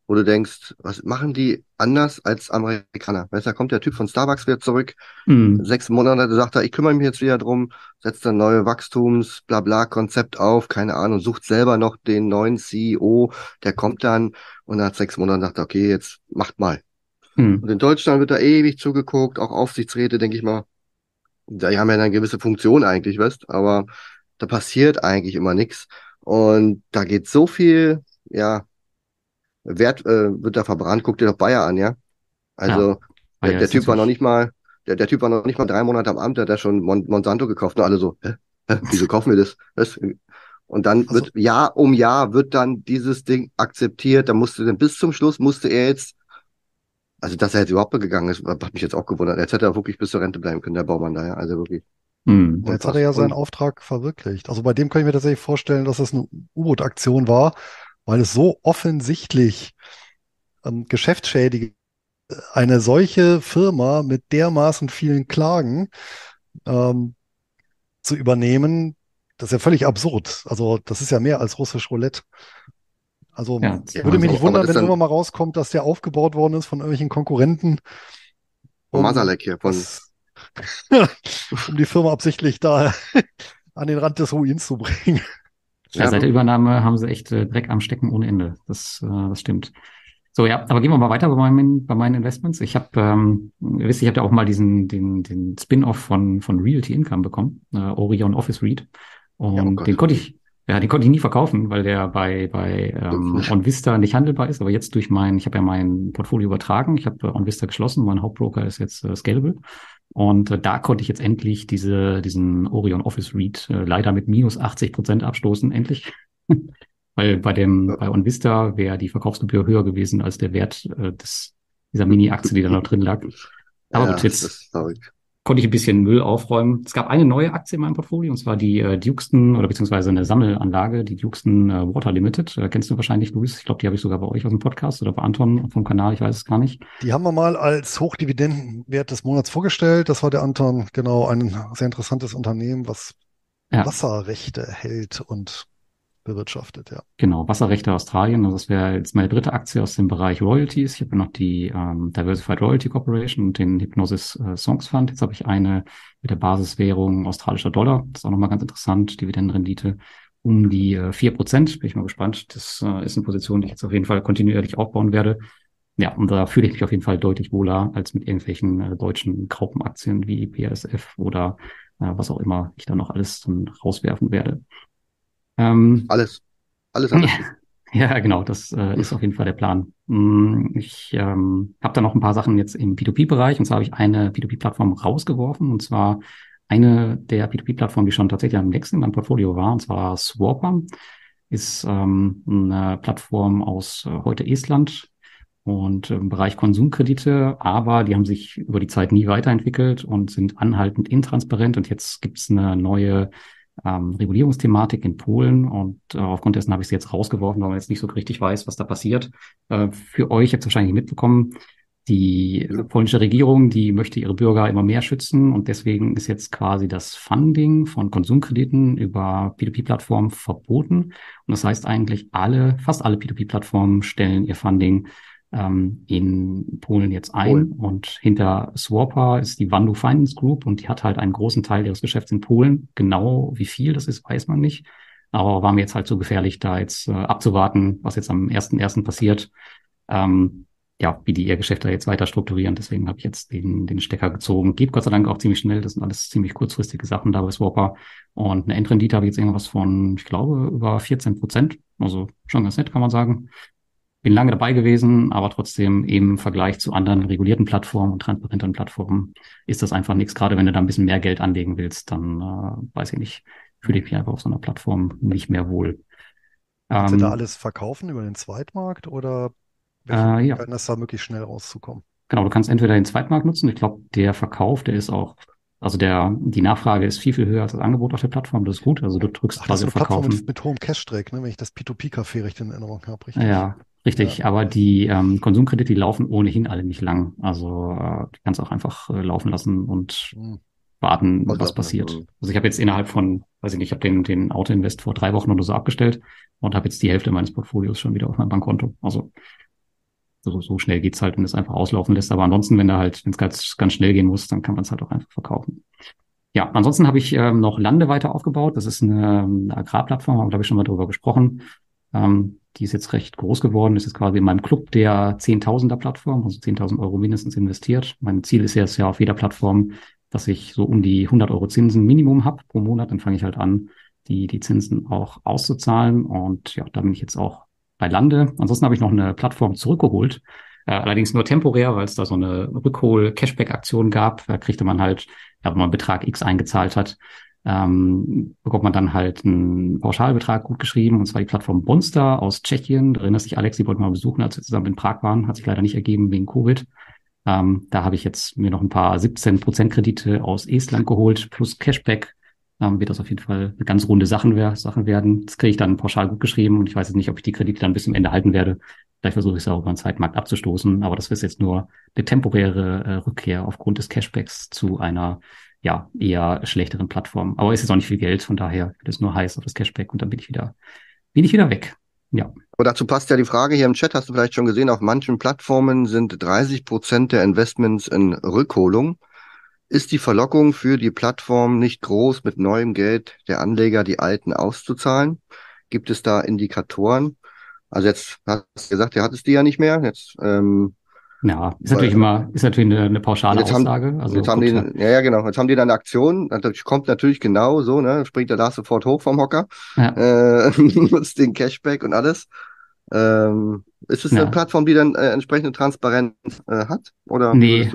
wo du denkst, was machen die anders als Amerikaner? Weißt du, da kommt der Typ von Starbucks wieder zurück, mhm. sechs Monate sagt er, ich kümmere mich jetzt wieder drum, setzt dann neue Wachstums, bla bla Konzept auf, keine Ahnung, sucht selber noch den neuen CEO, der kommt dann und nach sechs Monaten sagt er, okay, jetzt macht mal. Mhm. Und in Deutschland wird da ewig zugeguckt, auch Aufsichtsräte, denke ich mal. Die haben ja eine gewisse Funktion eigentlich, weißt, aber da passiert eigentlich immer nichts. Und da geht so viel, ja, Wert äh, wird da verbrannt. Guck dir doch Bayer an, ja. Also ja. der, der Typ war noch nicht mal, der, der Typ war noch nicht mal drei Monate am Amt, der hat ja schon Mon Monsanto gekauft und alle so, hä? hä? Wieso kaufen wir das? Und dann also, wird Jahr um Jahr wird dann dieses Ding akzeptiert. Da musste dann bis zum Schluss musste er jetzt, also dass er jetzt überhaupt gegangen ist, hat mich jetzt auch gewundert. Jetzt hätte er wirklich bis zur Rente bleiben können, der Baumann da, ja. Also wirklich. Hm. Jetzt hat er ja seinen Auftrag verwirklicht. Also bei dem kann ich mir tatsächlich vorstellen, dass das eine U-Boot-Aktion war, weil es so offensichtlich ähm, geschäftsschädigend eine solche Firma mit dermaßen vielen Klagen ähm, zu übernehmen, das ist ja völlig absurd. Also das ist ja mehr als russisch Roulette. Also ja, würde mich nicht wundern, wenn irgendwann mal rauskommt, dass der aufgebaut worden ist von irgendwelchen Konkurrenten. Von Masalek hier, von <laughs> um die Firma absichtlich da <laughs> an den Rand des Ruins zu bringen. Ja, seit der Übernahme haben sie echt äh, Dreck am Stecken ohne Ende. Das, äh, das stimmt. So, ja, aber gehen wir mal weiter bei meinen, bei meinen Investments. Ich habe, ähm, ihr wisst, ich habe ja auch mal diesen, den, den Spin-off von, von Realty Income bekommen, äh, Orion Office Read. Und ja, oh den konnte ich, ja, den konnte ich nie verkaufen, weil der bei, bei ähm, OnVista nicht handelbar ist. Aber jetzt durch mein, ich habe ja mein Portfolio übertragen, ich habe OnVista geschlossen, mein Hauptbroker ist jetzt äh, Scalable. Und äh, da konnte ich jetzt endlich diese, diesen Orion Office Read äh, leider mit minus 80 Prozent abstoßen, endlich. <laughs> Weil bei dem, bei OnVista wäre die Verkaufsgebühr höher gewesen als der Wert äh, des, dieser Mini-Aktie, die da noch drin lag. Aber ja, gut, jetzt konnte ich ein bisschen Müll aufräumen. Es gab eine neue Aktie in meinem Portfolio, und zwar die äh, Duxton oder beziehungsweise eine Sammelanlage, die Duxton äh, Water Limited. Äh, kennst du wahrscheinlich, Luis? Ich glaube, die habe ich sogar bei euch aus dem Podcast oder bei Anton vom Kanal, ich weiß es gar nicht. Die haben wir mal als Hochdividendenwert des Monats vorgestellt. Das war der Anton, genau, ein sehr interessantes Unternehmen, was ja. Wasserrechte hält und bewirtschaftet, ja. Genau, Wasserrechte Australien. Also das wäre jetzt meine dritte Aktie aus dem Bereich Royalties. Ich habe noch die ähm, Diversified Royalty Corporation und den Hypnosis äh, Songs Fund. Jetzt habe ich eine mit der Basiswährung australischer Dollar. Das ist auch nochmal ganz interessant. Dividendenrendite um die äh, vier äh, Prozent. Bin ich mal gespannt. Das äh, ist eine Position, die ich jetzt auf jeden Fall kontinuierlich aufbauen werde. Ja, und da fühle ich mich auf jeden Fall deutlich wohler als mit irgendwelchen äh, deutschen Graupenaktien wie BASF oder äh, was auch immer ich da noch alles dann rauswerfen werde. Ähm, alles. Alles, alles. <laughs> Ja, genau, das äh, ist auf jeden Fall der Plan. Mm, ich ähm, habe da noch ein paar Sachen jetzt im P2P-Bereich und zwar habe ich eine P2P-Plattform rausgeworfen und zwar eine der P2P-Plattformen, die schon tatsächlich am nächsten in meinem Portfolio war, und zwar Swapper, ist ähm, eine Plattform aus äh, heute Estland und im Bereich Konsumkredite, aber die haben sich über die Zeit nie weiterentwickelt und sind anhaltend intransparent. Und jetzt gibt es eine neue ähm, Regulierungsthematik in Polen und äh, aufgrund dessen habe ich sie jetzt rausgeworfen, weil man jetzt nicht so richtig weiß, was da passiert. Äh, für euch, habt ihr wahrscheinlich mitbekommen, die polnische Regierung, die möchte ihre Bürger immer mehr schützen und deswegen ist jetzt quasi das Funding von Konsumkrediten über P2P-Plattformen verboten. Und das heißt eigentlich alle, fast alle P2P-Plattformen stellen ihr Funding ähm, in Polen jetzt ein. Polen. Und hinter Swapper ist die Wandu Finance Group und die hat halt einen großen Teil ihres Geschäfts in Polen. Genau wie viel das ist, weiß man nicht. Aber war mir jetzt halt so gefährlich, da jetzt äh, abzuwarten, was jetzt am 1.1. passiert. Ähm, ja, wie die ihr Geschäft da jetzt weiter strukturieren. Deswegen habe ich jetzt den, den Stecker gezogen. Geht Gott sei Dank auch ziemlich schnell. Das sind alles ziemlich kurzfristige Sachen da bei Swapper. Und eine Endrendite habe ich jetzt irgendwas von, ich glaube, über 14 Prozent. Also schon ganz nett, kann man sagen bin lange dabei gewesen, aber trotzdem im Vergleich zu anderen regulierten Plattformen und transparenten Plattformen ist das einfach nichts. Gerade wenn du da ein bisschen mehr Geld anlegen willst, dann äh, weiß ich nicht, fühle ich mich einfach auf so einer Plattform nicht mehr wohl. Kannst ähm, du da alles verkaufen über den Zweitmarkt oder äh, ja. kann das da möglichst schnell rauszukommen? Genau, du kannst entweder den Zweitmarkt nutzen. Ich glaube, der Verkauf, der ist auch also der, die Nachfrage ist viel, viel höher als das Angebot auf der Plattform. Das ist gut. Also du drückst Ach, quasi das ist eine Verkaufen. Mit, mit hohem Cash-Drag, ne? wenn ich das P2P-Café richtig in Erinnerung habe. Richtig? Ja, Richtig, ja. aber die ähm, Konsumkredite, die laufen ohnehin alle nicht lang. Also äh, die kannst auch einfach äh, laufen lassen und mhm. warten, was, was passiert. Ja. Also ich habe jetzt innerhalb von, weiß ich nicht, ich habe den, den Autoinvest vor drei Wochen oder so abgestellt und habe jetzt die Hälfte meines Portfolios schon wieder auf meinem Bankkonto. Also so, so schnell geht's halt, wenn es einfach auslaufen lässt. Aber ansonsten, wenn da halt, wenn es ganz, ganz schnell gehen muss, dann kann man es halt auch einfach verkaufen. Ja, ansonsten habe ich ähm, noch Lande weiter aufgebaut. Das ist eine, eine Agrarplattform, haben glaube ich schon mal darüber gesprochen. Ähm, die ist jetzt recht groß geworden, ist jetzt quasi in meinem Club der Zehntausender Plattform, also 10.000 Euro mindestens investiert. Mein Ziel ist jetzt ja auf jeder Plattform, dass ich so um die 100 Euro Zinsen Minimum habe pro Monat. Dann fange ich halt an, die, die Zinsen auch auszuzahlen. Und ja, da bin ich jetzt auch bei Lande. Ansonsten habe ich noch eine Plattform zurückgeholt. Äh, allerdings nur temporär, weil es da so eine Rückhol-Cashback-Aktion gab. Da kriegte man halt, ja, wenn man Betrag X eingezahlt hat, ähm, bekommt man dann halt einen Pauschalbetrag gut geschrieben, und zwar die Plattform Bonster aus Tschechien. Da erinnert sich Alex, die wollten mal besuchen, als wir zusammen in Prag waren, hat sich leider nicht ergeben wegen Covid. Ähm, da habe ich jetzt mir noch ein paar 17 Prozent Kredite aus Estland geholt, plus Cashback. Ähm, wird das auf jeden Fall eine ganz runde Sachen, Sachen werden. Das kriege ich dann pauschal gut geschrieben und ich weiß jetzt nicht, ob ich die Kredite dann bis zum Ende halten werde. Vielleicht versuche ich es auch über den Zeitmarkt abzustoßen, aber das ist jetzt nur eine temporäre äh, Rückkehr aufgrund des Cashbacks zu einer ja, eher schlechteren Plattformen. Aber es ist auch nicht viel Geld, von daher wird es nur heiß auf das Cashback und dann bin ich wieder, bin ich wieder weg. Ja. Aber dazu passt ja die Frage hier im Chat, hast du vielleicht schon gesehen, auf manchen Plattformen sind 30 Prozent der Investments in Rückholung. Ist die Verlockung für die Plattform nicht groß, mit neuem Geld der Anleger die alten auszuzahlen? Gibt es da Indikatoren? Also jetzt hast du gesagt, ihr hattest die ja nicht mehr. Jetzt ähm, ja, ist natürlich immer, ist natürlich eine, eine pauschale jetzt Aussage. Haben, also jetzt haben die, ja, ja, genau. Jetzt haben die dann eine Aktion. Natürlich kommt natürlich genau so, ne? Springt der da sofort hoch vom Hocker, ja. äh, <laughs> nutzt den Cashback und alles. Ähm, ist es ja. eine Plattform, die dann äh, entsprechende Transparenz äh, hat? Oder nee,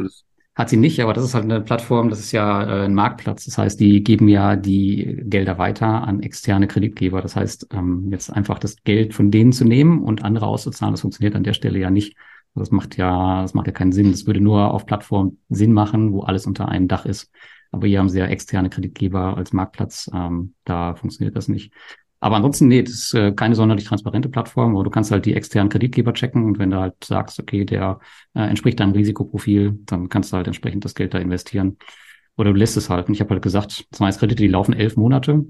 hat sie nicht, aber das ist halt eine Plattform, das ist ja äh, ein Marktplatz. Das heißt, die geben ja die Gelder weiter an externe Kreditgeber. Das heißt, ähm, jetzt einfach das Geld von denen zu nehmen und andere auszuzahlen, das funktioniert an der Stelle ja nicht. Das macht ja, das macht ja keinen Sinn. Das würde nur auf Plattformen Sinn machen, wo alles unter einem Dach ist. Aber hier haben sie ja externe Kreditgeber als Marktplatz. Ähm, da funktioniert das nicht. Aber ansonsten, nee, das ist äh, keine sonderlich transparente Plattform, aber du kannst halt die externen Kreditgeber checken und wenn du halt sagst, okay, der äh, entspricht deinem Risikoprofil, dann kannst du halt entsprechend das Geld da investieren. Oder du lässt es halt. Und ich habe halt gesagt, das heißt Kredite, die laufen elf Monate.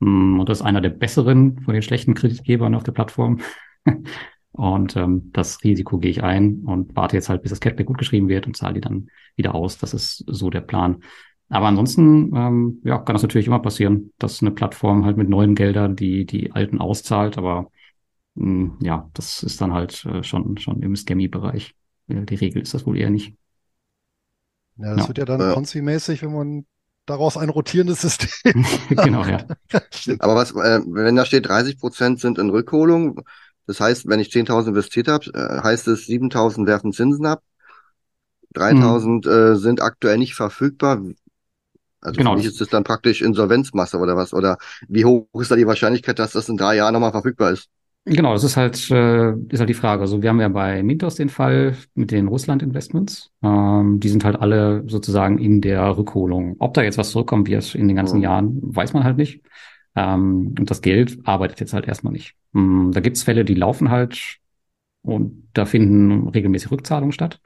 Mm, und das ist einer der besseren von den schlechten Kreditgebern auf der Plattform. <laughs> Und ähm, das Risiko gehe ich ein und warte jetzt halt, bis das Cashback gut geschrieben wird und zahle die dann wieder aus. Das ist so der Plan. Aber ansonsten ähm, ja, kann das natürlich immer passieren, dass eine Plattform halt mit neuen Geldern die, die alten auszahlt. Aber mh, hm, ja, das ist dann halt äh, schon, schon im Scammy-Bereich. Die Regel ist das wohl eher nicht. Ja, das ja. wird ja dann. Ponzi-mäßig, wenn man daraus ein rotierendes System. <laughs> genau, ja. <laughs> Aber was, äh, wenn da steht, 30 Prozent sind in Rückholung, das heißt, wenn ich 10.000 investiert habe, äh, heißt es 7.000 werfen Zinsen ab, 3.000 mhm. äh, sind aktuell nicht verfügbar. Also genau. für mich ist das dann praktisch Insolvenzmasse oder was? Oder wie hoch ist da die Wahrscheinlichkeit, dass das in drei Jahren nochmal verfügbar ist? Genau, das ist halt, äh, ist halt die Frage. Also wir haben ja bei Mintos den Fall mit den Russland-Investments. Ähm, die sind halt alle sozusagen in der Rückholung. Ob da jetzt was zurückkommen wird in den ganzen mhm. Jahren, weiß man halt nicht. Ähm, und das Geld arbeitet jetzt halt erstmal nicht. Ähm, da gibt's Fälle, die laufen halt und da finden regelmäßig Rückzahlungen statt.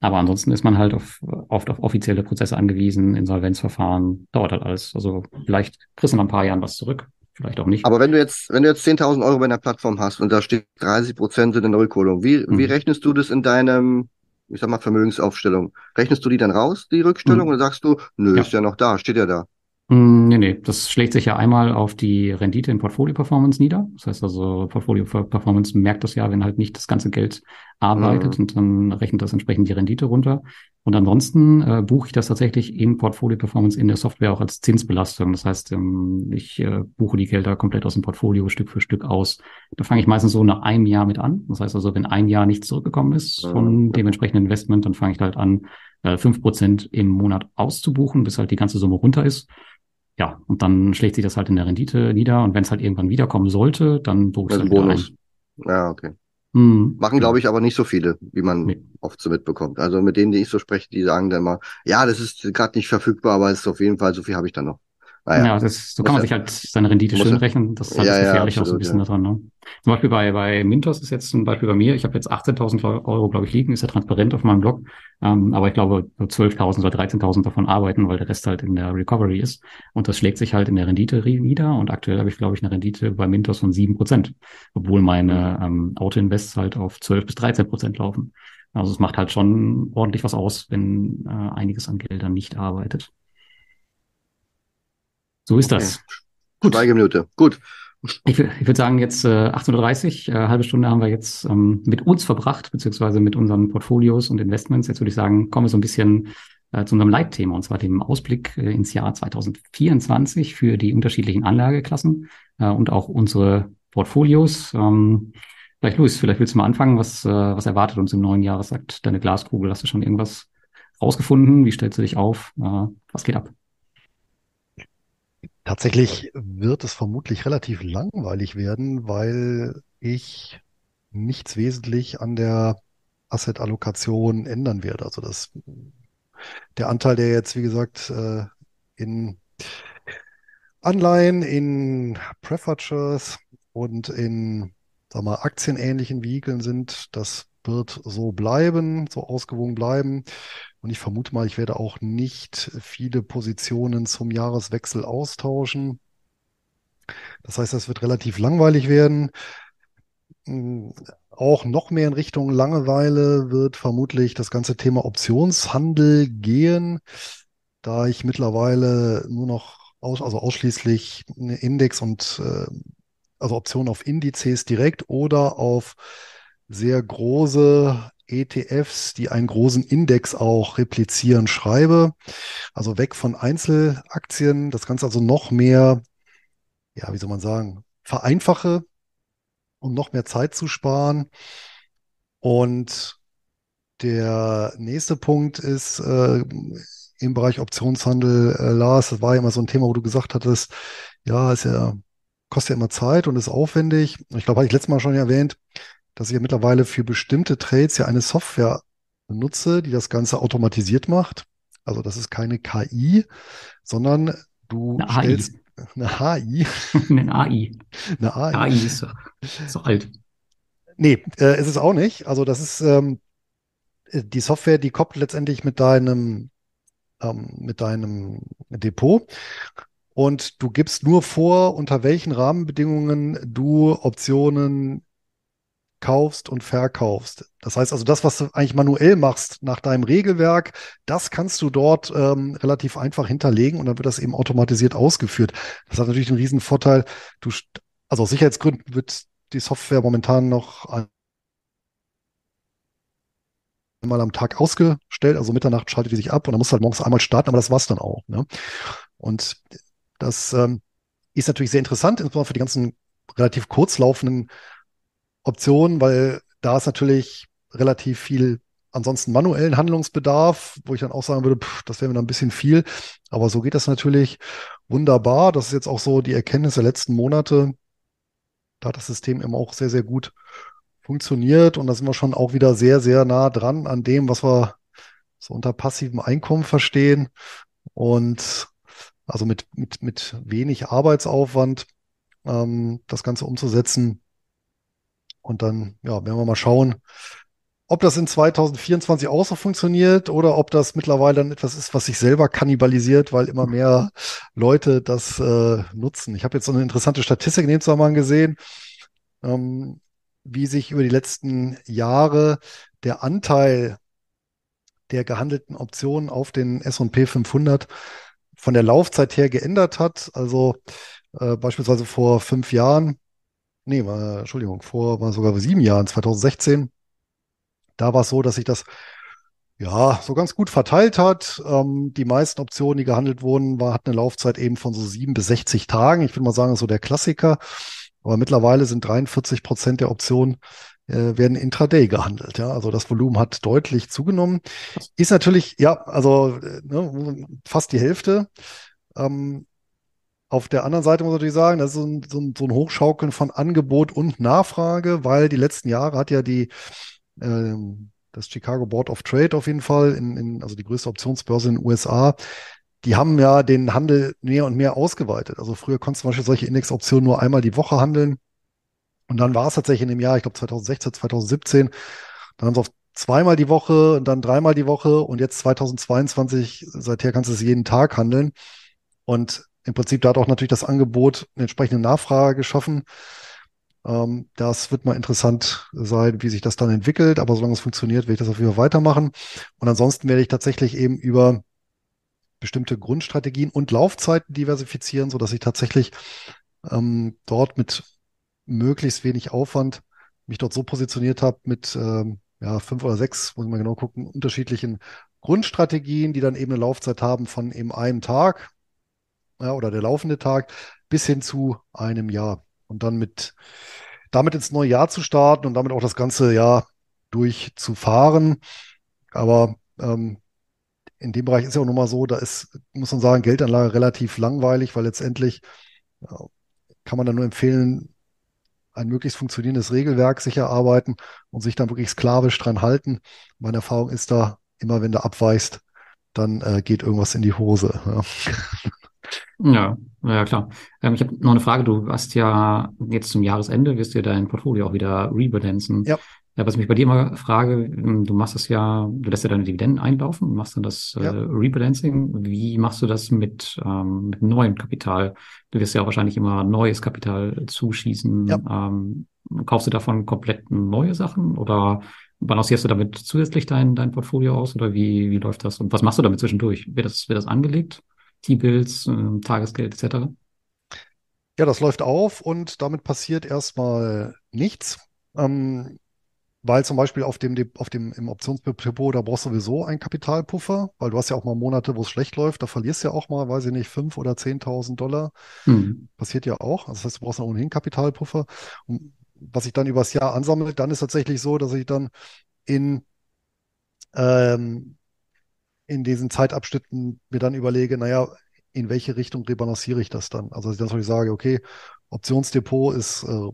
Aber ansonsten ist man halt auf, oft auf offizielle Prozesse angewiesen, Insolvenzverfahren, dauert halt alles. Also vielleicht kriegst du nach ein paar Jahren was zurück vielleicht auch nicht. Aber wenn du jetzt, wenn du jetzt 10.000 Euro bei einer Plattform hast und da steht 30 Prozent sind in der Rückholung, wie, mhm. wie rechnest du das in deinem, ich sag mal, Vermögensaufstellung? Rechnest du die dann raus, die Rückstellung, mhm. oder sagst du, nö, ja. ist ja noch da, steht ja da? Mm, nee, nee, das schlägt sich ja einmal auf die Rendite in Portfolio-Performance nieder. Das heißt also, Portfolio-Performance merkt das ja, wenn halt nicht das ganze Geld arbeitet mhm. und dann rechnet das entsprechend die Rendite runter. Und ansonsten äh, buche ich das tatsächlich in Portfolio-Performance in der Software auch als Zinsbelastung. Das heißt, ähm, ich äh, buche die Gelder komplett aus dem Portfolio Stück für Stück aus. Da fange ich meistens so nach einem Jahr mit an. Das heißt also, wenn ein Jahr nichts zurückgekommen ist von dem entsprechenden Investment, dann fange ich halt an, äh, fünf Prozent im Monat auszubuchen, bis halt die ganze Summe runter ist ja, und dann schlägt sich das halt in der Rendite nieder und wenn es halt irgendwann wiederkommen sollte, dann buchst du halt Bonus. Ein. Ja, okay. Hm. Machen, glaube ich, aber nicht so viele, wie man nee. oft so mitbekommt. Also mit denen, die ich so spreche, die sagen dann immer, ja, das ist gerade nicht verfügbar, aber es ist auf jeden Fall, so viel habe ich dann noch. Naja, ja, das, so kann man sich halt seine Rendite schön rechnen. Das ist halt ja, das Gefährliche ja, auch so ein bisschen ja. daran. Ne? Zum Beispiel bei, bei Mintos ist jetzt ein Beispiel bei mir. Ich habe jetzt 18.000 Euro, glaube ich, liegen. Ist ja transparent auf meinem Blog. Ähm, aber ich glaube, 12.000 oder 13.000 davon arbeiten, weil der Rest halt in der Recovery ist. Und das schlägt sich halt in der Rendite nieder. Und aktuell habe ich, glaube ich, eine Rendite bei Mintos von 7 Prozent. Obwohl meine ähm, Auto-Invests halt auf 12 bis 13 Prozent laufen. Also es macht halt schon ordentlich was aus, wenn äh, einiges an Geldern nicht arbeitet. So ist okay. das. Gut. Schweigeminute. Gut. Ich, ich würde sagen, jetzt äh, 8.30 Uhr, äh, halbe Stunde haben wir jetzt ähm, mit uns verbracht, beziehungsweise mit unseren Portfolios und Investments. Jetzt würde ich sagen, kommen wir so ein bisschen äh, zu unserem Leitthema, und zwar dem Ausblick äh, ins Jahr 2024 für die unterschiedlichen Anlageklassen äh, und auch unsere Portfolios. Ähm, vielleicht, Luis, vielleicht willst du mal anfangen. Was, äh, was erwartet uns im neuen Jahr? Was sagt deine Glaskugel? Hast du schon irgendwas rausgefunden? Wie stellst du dich auf? Äh, was geht ab? Tatsächlich wird es vermutlich relativ langweilig werden, weil ich nichts wesentlich an der Asset-Allokation ändern werde. Also das, der Anteil, der jetzt, wie gesagt, äh, in Anleihen, in Prefatures und in, sag mal, aktienähnlichen Vehikeln sind, das wird so bleiben, so ausgewogen bleiben. Und ich vermute mal, ich werde auch nicht viele Positionen zum Jahreswechsel austauschen. Das heißt, das wird relativ langweilig werden. Hm, auch noch mehr in Richtung Langeweile wird vermutlich das ganze Thema Optionshandel gehen, da ich mittlerweile nur noch aus, also ausschließlich Index und äh, also Optionen auf Indizes direkt oder auf sehr große ETFs, die einen großen Index auch replizieren, schreibe. Also weg von Einzelaktien, das Ganze also noch mehr, ja, wie soll man sagen, vereinfache, um noch mehr Zeit zu sparen. Und der nächste Punkt ist äh, im Bereich Optionshandel, äh, Lars, das war ja immer so ein Thema, wo du gesagt hattest, ja, ist ja, kostet ja immer Zeit und ist aufwendig. Ich glaube, habe ich letztes Mal schon erwähnt, dass ich ja mittlerweile für bestimmte Trades ja eine Software benutze, die das Ganze automatisiert macht. Also das ist keine KI, sondern du eine stellst AI. eine HI. <laughs> eine AI. Eine AI. AI ist so, so alt. Nee, äh, ist es auch nicht. Also das ist ähm, die Software, die koppelt letztendlich mit deinem ähm, mit deinem Depot und du gibst nur vor, unter welchen Rahmenbedingungen du Optionen kaufst und verkaufst. Das heißt also, das, was du eigentlich manuell machst nach deinem Regelwerk, das kannst du dort ähm, relativ einfach hinterlegen und dann wird das eben automatisiert ausgeführt. Das hat natürlich einen riesen Vorteil. Du, also aus Sicherheitsgründen wird die Software momentan noch einmal am Tag ausgestellt, also Mitternacht schaltet die sich ab und dann musst du halt morgens einmal starten, aber das war's dann auch. Ne? Und das ähm, ist natürlich sehr interessant, insbesondere für die ganzen relativ kurzlaufenden Option, weil da ist natürlich relativ viel ansonsten manuellen Handlungsbedarf, wo ich dann auch sagen würde, pff, das wäre mir dann ein bisschen viel. Aber so geht das natürlich wunderbar. Das ist jetzt auch so die Erkenntnis der letzten Monate, Da hat das System immer auch sehr, sehr gut funktioniert und da sind wir schon auch wieder sehr, sehr nah dran an dem, was wir so unter passivem Einkommen verstehen und also mit, mit, mit wenig Arbeitsaufwand ähm, das Ganze umzusetzen. Und dann, ja, werden wir mal schauen, ob das in 2024 auch so funktioniert oder ob das mittlerweile dann etwas ist, was sich selber kannibalisiert, weil immer mehr Leute das äh, nutzen. Ich habe jetzt so eine interessante Statistik in dem Zusammenhang gesehen, ähm, wie sich über die letzten Jahre der Anteil der gehandelten Optionen auf den S&P 500 von der Laufzeit her geändert hat. Also äh, beispielsweise vor fünf Jahren, nee, war, Entschuldigung, vor war sogar sieben Jahren, 2016, da war es so, dass sich das ja so ganz gut verteilt hat. Ähm, die meisten Optionen, die gehandelt wurden, war, hat eine Laufzeit eben von so sieben bis 60 Tagen. Ich würde mal sagen, so der Klassiker. Aber mittlerweile sind 43 Prozent der Optionen äh, werden intraday gehandelt. Ja, also das Volumen hat deutlich zugenommen. Ist natürlich, ja, also äh, ne, fast die Hälfte. Ähm, auf der anderen Seite muss ich natürlich sagen, das ist so ein, so ein, so ein Hochschaukeln von Angebot und Nachfrage, weil die letzten Jahre hat ja die ähm, das Chicago Board of Trade auf jeden Fall, in, in, also die größte Optionsbörse in den USA, die haben ja den Handel mehr und mehr ausgeweitet. Also früher konntest du zum Beispiel solche Indexoptionen nur einmal die Woche handeln. Und dann war es tatsächlich in dem Jahr, ich glaube 2016, 2017, dann haben sie auf zweimal die Woche und dann dreimal die Woche und jetzt 2022, seither kannst du es jeden Tag handeln. Und im Prinzip da hat auch natürlich das Angebot eine entsprechende Nachfrage geschaffen. Ähm, das wird mal interessant sein, wie sich das dann entwickelt. Aber solange es funktioniert, werde ich das auf jeden Fall weitermachen. Und ansonsten werde ich tatsächlich eben über bestimmte Grundstrategien und Laufzeiten diversifizieren, so dass ich tatsächlich ähm, dort mit möglichst wenig Aufwand mich dort so positioniert habe mit ähm, ja, fünf oder sechs, muss ich mal genau gucken, unterschiedlichen Grundstrategien, die dann eben eine Laufzeit haben von eben einem Tag ja, oder der laufende Tag bis hin zu einem Jahr. Und dann mit damit ins neue Jahr zu starten und damit auch das ganze Jahr durchzufahren. Aber ähm, in dem Bereich ist ja auch nochmal so, da ist, muss man sagen, Geldanlage relativ langweilig, weil letztendlich ja, kann man dann nur empfehlen, ein möglichst funktionierendes Regelwerk sich erarbeiten und sich dann wirklich sklavisch dran halten. Meine Erfahrung ist da, immer wenn du abweichst, dann äh, geht irgendwas in die Hose. Ja. <laughs> Ja, ja klar. Ähm, ich habe noch eine Frage. Du hast ja jetzt zum Jahresende, wirst du dein Portfolio auch wieder rebalancen. Ja. Ja, was mich bei dir immer frage, ähm, du machst das ja, du lässt ja deine Dividenden einlaufen machst dann das ja. äh, Rebalancing. Wie machst du das mit, ähm, mit neuem Kapital? Du wirst ja auch wahrscheinlich immer neues Kapital zuschießen. Ja. Ähm, kaufst du davon komplett neue Sachen oder balancierst du damit zusätzlich dein, dein Portfolio aus oder wie, wie läuft das? Und was machst du damit zwischendurch? Wird das, wird das angelegt? T-Bills, äh, Tagesgeld etc.? Ja, das läuft auf und damit passiert erstmal nichts. Ähm, weil zum Beispiel auf dem, auf dem, im Optionsdepot, da brauchst du sowieso einen Kapitalpuffer, weil du hast ja auch mal Monate, wo es schlecht läuft, da verlierst du ja auch mal, weiß ich nicht, fünf oder zehntausend Dollar. Mhm. Passiert ja auch. Also das heißt, du brauchst ohnehin Kapitalpuffer. Und was sich dann übers Jahr ansammelt, dann ist tatsächlich so, dass ich dann in, ähm, in diesen Zeitabschnitten mir dann überlege, naja, in welche Richtung rebalanciere ich das dann? Also, dass ich sage, okay, Optionsdepot ist äh,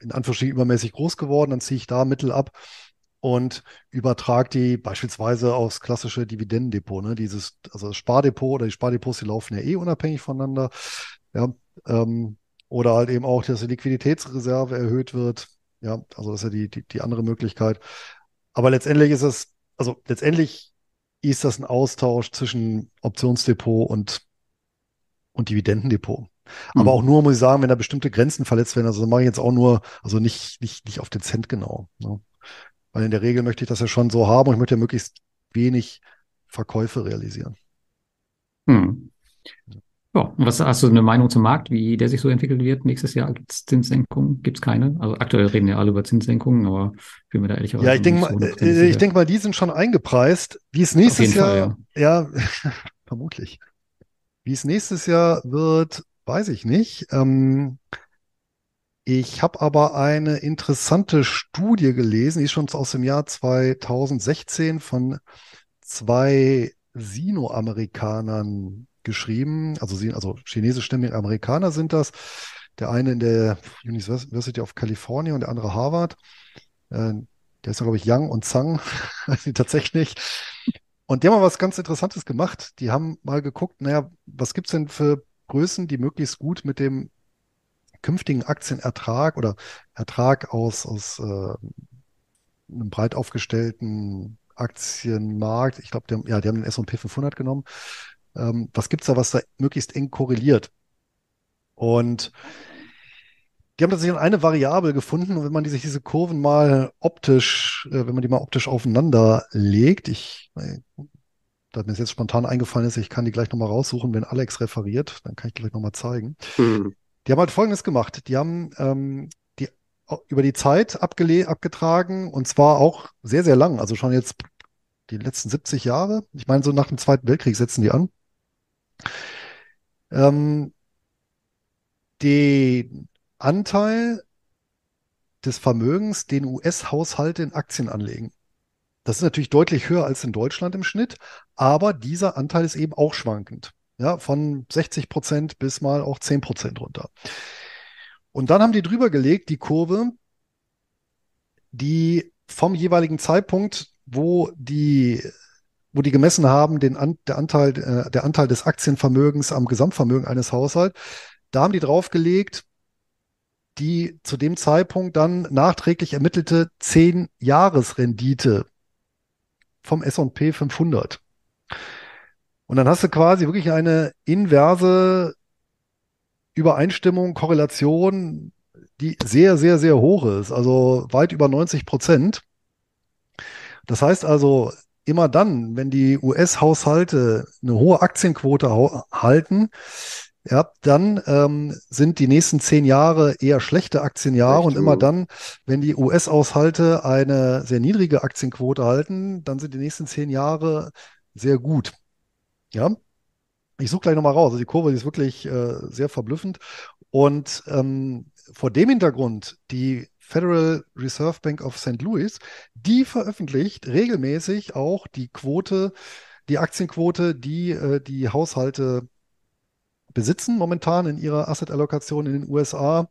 in Anführungsstrichen übermäßig groß geworden, dann ziehe ich da Mittel ab und übertrage die beispielsweise aufs klassische Dividendendepot. Ne? Dieses, also das Spardepot oder die Spardepots, die laufen ja eh unabhängig voneinander. Ja, ähm, oder halt eben auch, dass die Liquiditätsreserve erhöht wird. Ja, also das ist ja die, die, die andere Möglichkeit. Aber letztendlich ist es, also letztendlich ist das ein Austausch zwischen Optionsdepot und, und Dividendendepot. Aber mhm. auch nur, muss ich sagen, wenn da bestimmte Grenzen verletzt werden. Also mache ich jetzt auch nur, also nicht, nicht, nicht auf den Cent genau. Ne? Weil in der Regel möchte ich das ja schon so haben und ich möchte ja möglichst wenig Verkäufe realisieren. Mhm. Ja, und was hast du eine Meinung zum Markt, wie der sich so entwickelt wird? Nächstes Jahr gibt es Zinssenkungen? Gibt es keine? Also aktuell reden ja alle über Zinssenkungen, aber ich bin mir da ehrlicherweise Ja, ich denke mal, äh, ich denke mal, die sind schon eingepreist. Wie es nächstes Jahr, Fall, ja, ja <laughs> vermutlich. Wie es nächstes Jahr wird, Weiß ich nicht. Ähm, ich habe aber eine interessante Studie gelesen, die ist schon aus dem Jahr 2016 von zwei Sino-Amerikanern geschrieben. Also, also chinesischstämmige Amerikaner sind das. Der eine in der University of California und der andere Harvard. Äh, der ist, glaube ich, Yang und Zhang, <laughs> tatsächlich. Und die haben mal was ganz Interessantes gemacht. Die haben mal geguckt, naja, was gibt's denn für Größen, die möglichst gut mit dem künftigen Aktienertrag oder Ertrag aus, aus äh, einem breit aufgestellten Aktienmarkt, ich glaube, ja, die haben den S&P 500 genommen. Ähm, was gibt's da, was da möglichst eng korreliert? Und die haben tatsächlich eine Variable gefunden und wenn man die, sich diese Kurven mal optisch, äh, wenn man die mal optisch aufeinander legt, ich, äh, da mir jetzt spontan eingefallen ist, ich kann die gleich nochmal raussuchen, wenn Alex referiert, dann kann ich gleich nochmal zeigen. Mhm. Die haben halt Folgendes gemacht. Die haben ähm, die über die Zeit abgetragen und zwar auch sehr, sehr lang, also schon jetzt die letzten 70 Jahre. Ich meine, so nach dem Zweiten Weltkrieg setzen die an. Ähm, den Anteil des Vermögens, den US-Haushalte in Aktien anlegen. Das ist natürlich deutlich höher als in Deutschland im Schnitt, aber dieser Anteil ist eben auch schwankend. Ja, von 60 Prozent bis mal auch 10 Prozent runter. Und dann haben die drüber gelegt, die Kurve, die vom jeweiligen Zeitpunkt, wo die, wo die gemessen haben, den An der, Anteil, äh, der Anteil des Aktienvermögens am Gesamtvermögen eines Haushalts, da haben die draufgelegt, die zu dem Zeitpunkt dann nachträglich ermittelte 10-Jahres-Rendite vom S&P 500. Und dann hast du quasi wirklich eine inverse Übereinstimmung, Korrelation, die sehr, sehr, sehr hoch ist, also weit über 90 Prozent. Das heißt also, immer dann, wenn die US-Haushalte eine hohe Aktienquote halten, ja, dann ähm, sind die nächsten zehn Jahre eher schlechte Aktienjahre Echt, und immer dann, wenn die US-Haushalte eine sehr niedrige Aktienquote halten, dann sind die nächsten zehn Jahre sehr gut. Ja, ich suche gleich nochmal raus. Also die Kurve die ist wirklich äh, sehr verblüffend. Und ähm, vor dem Hintergrund, die Federal Reserve Bank of St. Louis, die veröffentlicht regelmäßig auch die Quote, die Aktienquote, die äh, die Haushalte besitzen momentan in ihrer Asset-Allokation in den USA.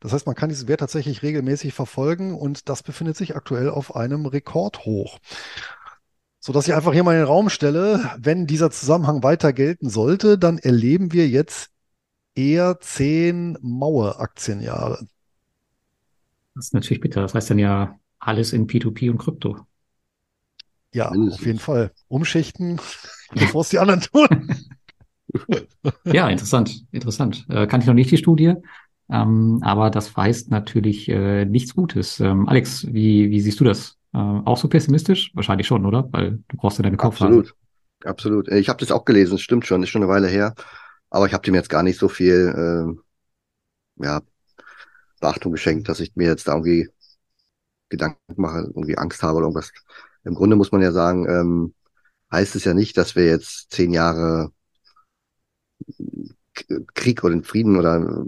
Das heißt, man kann diesen Wert tatsächlich regelmäßig verfolgen und das befindet sich aktuell auf einem Rekordhoch so dass ich einfach hier mal in den Raum stelle, wenn dieser Zusammenhang weiter gelten sollte, dann erleben wir jetzt eher zehn Mauer-Aktienjahre. Das ist natürlich bitter. Das heißt dann ja alles in P2P und Krypto. Ja, auf jeden Fall. Umschichten, <laughs> bevor es die anderen tun. <laughs> ja, interessant, interessant. Äh, kann ich noch nicht die Studie, ähm, aber das heißt natürlich äh, nichts Gutes. Ähm, Alex, wie, wie siehst du das? Äh, auch so pessimistisch? Wahrscheinlich schon, oder? Weil du brauchst ja deine Kopfphase. Absolut, absolut. Ich habe das auch gelesen, stimmt schon, ist schon eine Weile her. Aber ich habe dem jetzt gar nicht so viel äh, ja, Beachtung geschenkt, dass ich mir jetzt da irgendwie Gedanken mache, irgendwie Angst habe oder irgendwas. Im Grunde muss man ja sagen, ähm, heißt es ja nicht, dass wir jetzt zehn Jahre Krieg oder Frieden oder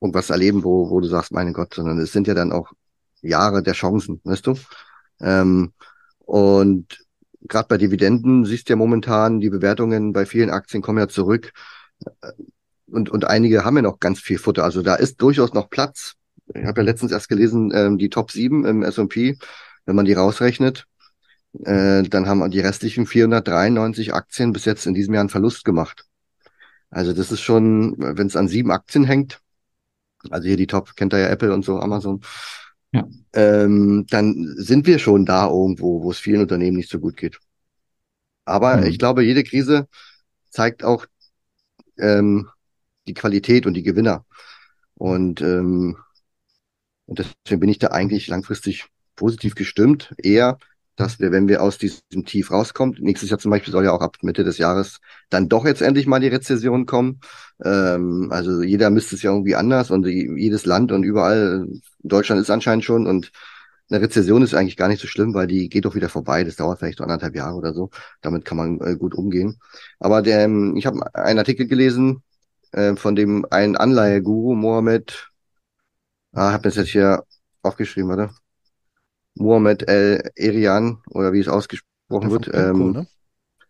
irgendwas erleben, wo, wo du sagst, mein Gott, sondern es sind ja dann auch Jahre der Chancen, weißt du? Ähm, und gerade bei Dividenden siehst du ja momentan, die Bewertungen bei vielen Aktien kommen ja zurück. Und, und einige haben ja noch ganz viel Futter. Also da ist durchaus noch Platz. Ich habe ja letztens erst gelesen, ähm, die Top 7 im S&P, wenn man die rausrechnet, äh, dann haben die restlichen 493 Aktien bis jetzt in diesem Jahr einen Verlust gemacht. Also das ist schon, wenn es an sieben Aktien hängt, also hier die Top, kennt ihr ja Apple und so, Amazon, ja. ähm, dann sind wir schon da irgendwo, wo es vielen Unternehmen nicht so gut geht. Aber mhm. ich glaube, jede Krise zeigt auch ähm, die Qualität und die Gewinner. Und, ähm, und deswegen bin ich da eigentlich langfristig positiv gestimmt. Eher, dass wir, wenn wir aus diesem Tief rauskommen, nächstes Jahr zum Beispiel soll ja auch ab Mitte des Jahres dann doch jetzt endlich mal die Rezession kommen. Ähm, also jeder müsste es ja irgendwie anders und jedes Land und überall, Deutschland ist anscheinend schon und eine Rezession ist eigentlich gar nicht so schlimm, weil die geht doch wieder vorbei. Das dauert vielleicht anderthalb Jahre oder so. Damit kann man äh, gut umgehen. Aber der, ähm, ich habe einen Artikel gelesen äh, von dem einen Anleiheguru, Mohammed, ah, habe das jetzt hier aufgeschrieben, oder? Mohammed El Erian oder wie es ausgesprochen wird. Ähm, ne?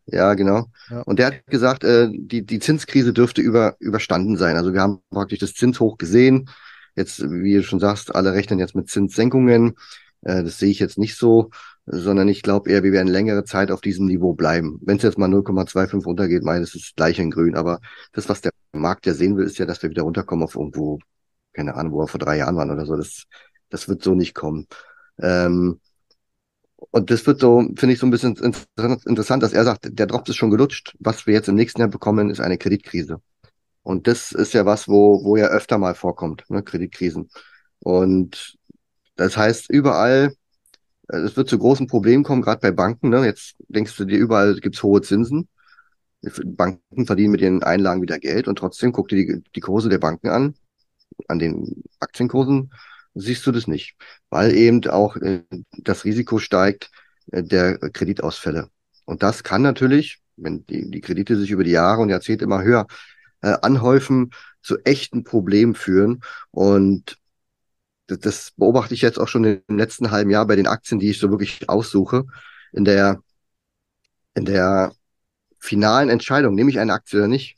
Ja, genau. Ja. Und der hat gesagt, äh, die, die Zinskrise dürfte über, überstanden sein. Also wir haben praktisch das Zinshoch gesehen. Jetzt, wie du schon sagst, alle rechnen jetzt mit Zinssenkungen. Äh, das sehe ich jetzt nicht so, sondern ich glaube eher, wir werden längere Zeit auf diesem Niveau bleiben. Wenn es jetzt mal 0,25 runtergeht, meine es ist gleich in grün. Aber das, was der Markt ja sehen will, ist ja, dass wir wieder runterkommen auf irgendwo, keine Ahnung, wo wir vor drei Jahren waren oder so. Das, das wird so nicht kommen. Ähm, und das wird so, finde ich, so ein bisschen interessant, dass er sagt, der Drops ist schon gelutscht. Was wir jetzt im nächsten Jahr bekommen, ist eine Kreditkrise. Und das ist ja was, wo, wo ja öfter mal vorkommt, ne, Kreditkrisen. Und das heißt, überall, äh, es wird zu großen Problemen kommen, gerade bei Banken. Ne? Jetzt denkst du dir, überall gibt's hohe Zinsen. Banken verdienen mit ihren Einlagen wieder Geld und trotzdem guck dir die, die Kurse der Banken an, an den Aktienkursen siehst du das nicht, weil eben auch äh, das Risiko steigt äh, der Kreditausfälle. Und das kann natürlich, wenn die, die Kredite sich über die Jahre und Jahrzehnte immer höher äh, anhäufen, zu echten Problemen führen. Und das, das beobachte ich jetzt auch schon im letzten halben Jahr bei den Aktien, die ich so wirklich aussuche. In der, in der finalen Entscheidung, nehme ich eine Aktie oder nicht,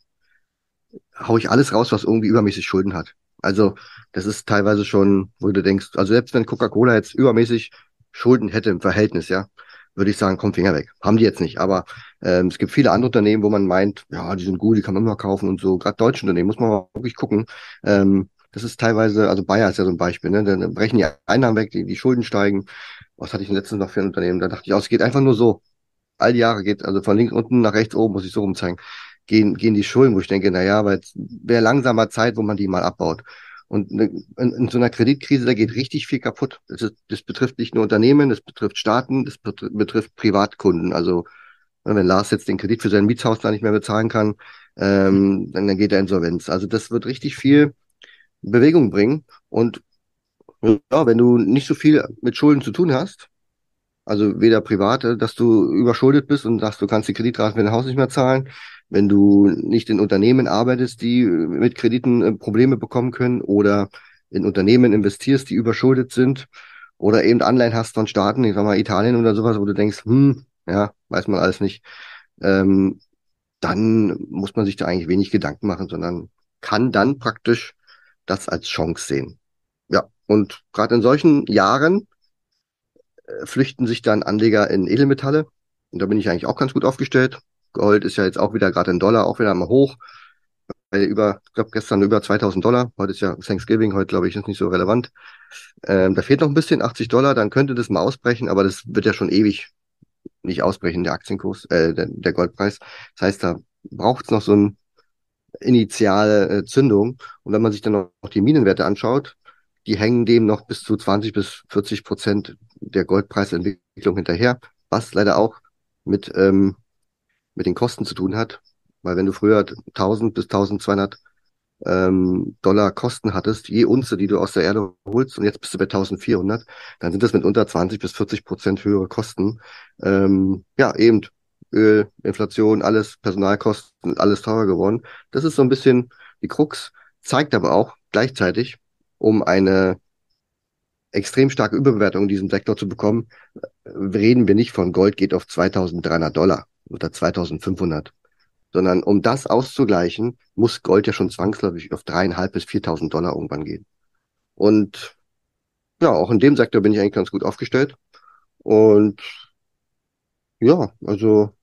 hau ich alles raus, was irgendwie übermäßig Schulden hat. Also das ist teilweise schon, wo du denkst, also selbst wenn Coca-Cola jetzt übermäßig Schulden hätte im Verhältnis, ja, würde ich sagen, komm, Finger weg. Haben die jetzt nicht. Aber ähm, es gibt viele andere Unternehmen, wo man meint, ja, die sind gut, die kann man immer kaufen und so. Gerade deutsche Unternehmen muss man mal wirklich gucken. Ähm, das ist teilweise, also Bayer ist ja so ein Beispiel, ne? Dann brechen die Einnahmen weg, die, die Schulden steigen. Was hatte ich letztens noch für ein Unternehmen? Da dachte ich, auch, es geht einfach nur so. All die Jahre geht, also von links unten nach rechts oben, muss ich so rumzeigen gehen, gehen die Schulden, wo ich denke, na ja, weil es wäre langsamer Zeit, wo man die mal abbaut. Und in, in so einer Kreditkrise, da geht richtig viel kaputt. Das, ist, das betrifft nicht nur Unternehmen, das betrifft Staaten, das betrifft Privatkunden. Also wenn Lars jetzt den Kredit für sein Mietshaus da nicht mehr bezahlen kann, ähm, dann, dann geht er insolvenz. Also das wird richtig viel Bewegung bringen. Und ja, wenn du nicht so viel mit Schulden zu tun hast, also weder private, dass du überschuldet bist und sagst, du kannst die Kreditraten für dein Haus nicht mehr zahlen, wenn du nicht in Unternehmen arbeitest, die äh, mit Krediten äh, Probleme bekommen können oder in Unternehmen investierst, die überschuldet sind oder eben Anleihen hast von Staaten, ich sag mal Italien oder sowas, wo du denkst, hm, ja, weiß man alles nicht, ähm, dann muss man sich da eigentlich wenig Gedanken machen, sondern kann dann praktisch das als Chance sehen. Ja, und gerade in solchen Jahren flüchten sich dann Anleger in Edelmetalle. Und da bin ich eigentlich auch ganz gut aufgestellt. Gold ist ja jetzt auch wieder gerade in Dollar auch wieder mal hoch. Bei über, ich glaube gestern über 2000 Dollar. Heute ist ja Thanksgiving, heute glaube ich ist nicht so relevant. Ähm, da fehlt noch ein bisschen, 80 Dollar, dann könnte das mal ausbrechen, aber das wird ja schon ewig nicht ausbrechen, der Aktienkurs, äh, der, der Goldpreis. Das heißt, da braucht es noch so eine initiale äh, Zündung. Und wenn man sich dann noch die Minenwerte anschaut, die hängen dem noch bis zu 20 bis 40 Prozent der Goldpreisentwicklung hinterher, was leider auch mit ähm, mit den Kosten zu tun hat. Weil wenn du früher 1000 bis 1200 ähm, Dollar Kosten hattest, je Unze, die du aus der Erde holst, und jetzt bist du bei 1400, dann sind das mit unter 20 bis 40 Prozent höhere Kosten. Ähm, ja, eben Öl, Inflation, alles, Personalkosten, alles teurer geworden. Das ist so ein bisschen die Krux, zeigt aber auch gleichzeitig, um eine extrem starke Überbewertung in diesem Sektor zu bekommen, reden wir nicht von Gold geht auf 2300 Dollar oder 2500. Sondern um das auszugleichen, muss Gold ja schon zwangsläufig auf dreieinhalb bis 4.000 Dollar irgendwann gehen. Und ja, auch in dem Sektor bin ich eigentlich ganz gut aufgestellt. Und ja, also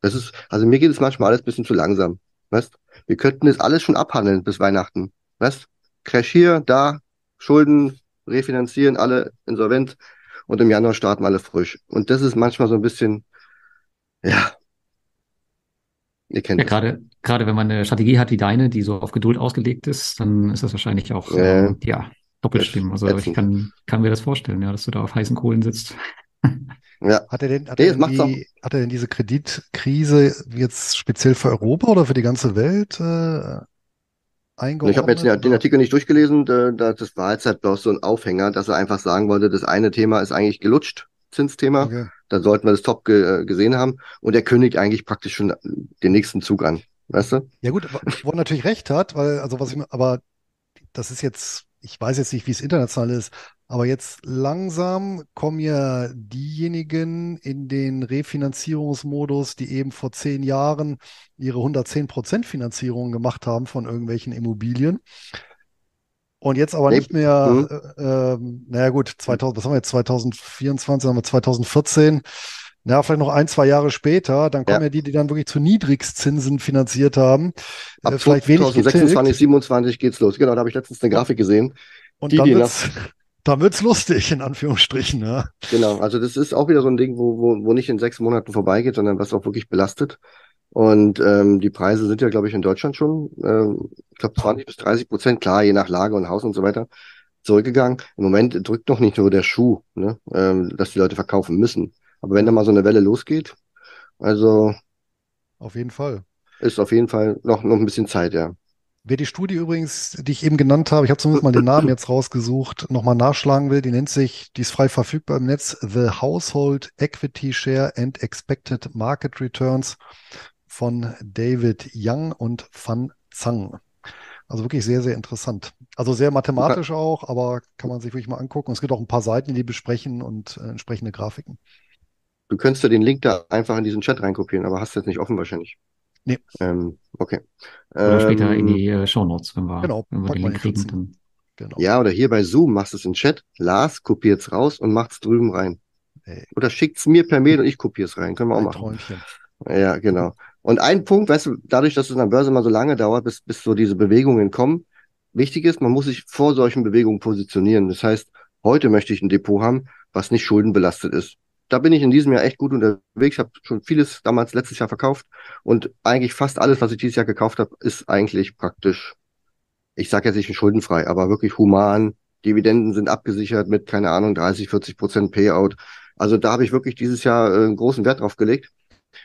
das ist, also mir geht es manchmal alles bisschen zu langsam. Weißt? Wir könnten es alles schon abhandeln bis Weihnachten. Weißt? Crash hier, da, Schulden refinanzieren, alle insolvent und im Januar starten alle frisch. Und das ist manchmal so ein bisschen ja. Ihr kennt ja, das. Gerade, gerade wenn man eine Strategie hat wie deine, die so auf Geduld ausgelegt ist, dann ist das wahrscheinlich auch, äh, ähm, ja, doppelt schlimm. Also ich kann, kann mir das vorstellen, ja, dass du da auf heißen Kohlen sitzt. Ja. Hat er denn, hat, nee, er denn die, hat er denn diese Kreditkrise jetzt speziell für Europa oder für die ganze Welt äh, eingeordnet? Ich habe jetzt den, den, Artikel nicht durchgelesen, da, das war jetzt halt bloß so ein Aufhänger, dass er einfach sagen wollte, das eine Thema ist eigentlich gelutscht, Zinsthema. Okay dann sollten wir das top ge äh, gesehen haben. Und er kündigt eigentlich praktisch schon den nächsten Zug an. Weißt du? Ja gut, wo er natürlich recht hat, weil, also was ich, aber das ist jetzt, ich weiß jetzt nicht, wie es international ist, Aber jetzt langsam kommen ja diejenigen in den Refinanzierungsmodus, die eben vor zehn Jahren ihre 110% Finanzierung gemacht haben von irgendwelchen Immobilien. Und jetzt aber nicht mehr, hm. äh, ähm, naja gut, 2000, was haben wir jetzt, 2024, haben wir 2014, ja, vielleicht noch ein, zwei Jahre später, dann kommen Ja. ja die, die dann wirklich zu Niedrigzinsen finanziert haben, Ab äh, vielleicht wenig 2026, getilgt. 27 geht's los. Genau, da habe ich letztens eine Grafik gesehen. Und Die, dann die wird's, dann wird's lustig, in Anführungsstrichen, ja. Genau, also das ist auch wieder so ein Ding, wo, wo, wo nicht in sechs Monaten vorbeigeht, sondern was auch wirklich belastet. Und ähm, die Preise sind ja, glaube ich, in Deutschland schon, ähm, ich glaube, 20 bis 30 Prozent, klar, je nach Lage und Haus und so weiter, zurückgegangen. Im Moment drückt noch nicht nur der Schuh, ne, ähm, dass die Leute verkaufen müssen. Aber wenn da mal so eine Welle losgeht, also Auf jeden Fall. ist auf jeden Fall noch, noch ein bisschen Zeit, ja. Wer die Studie übrigens, die ich eben genannt habe, ich habe zumindest mal den Namen jetzt rausgesucht, nochmal nachschlagen will, die nennt sich, die ist frei verfügbar im Netz, The Household Equity Share and Expected Market Returns von David Young und Van Zang. Also wirklich sehr, sehr interessant. Also sehr mathematisch auch, aber kann man sich wirklich mal angucken. Es gibt auch ein paar Seiten, die besprechen und äh, entsprechende Grafiken. Du könntest ja den Link da einfach in diesen Chat reinkopieren, aber hast jetzt nicht offen wahrscheinlich. Nee. Ähm, okay. Oder später in Ähm, die äh, Shownotes, wenn wir, Genau, wenn wir den Link in kriegen. 14. Dann. Genau. Ja, oder hier bei Zoom machst du es in Chat. Lars kopiert's raus und macht's drüben rein. Ey. Oder schickt's mir per Mail und ich kopier's rein. Können wir auch Ein machen. Träumchen. Ja, genau. Und ein Punkt, weißt du, dadurch, dass es an der Börse mal so lange dauert, bis, bis so diese Bewegungen kommen, wichtig ist, man muss sich vor solchen Bewegungen positionieren. Das heißt, heute möchte ich ein Depot haben, was nicht schuldenbelastet ist. Da bin ich in diesem Jahr echt gut unterwegs. Ich habe schon vieles damals letztes Jahr verkauft und eigentlich fast alles, was ich dieses Jahr gekauft habe, ist eigentlich praktisch, ich sage jetzt nicht schuldenfrei, aber wirklich human. Dividenden sind abgesichert mit, keine Ahnung, 30, 40 Prozent Payout. Also da habe ich wirklich dieses Jahr äh, großen Wert drauf gelegt.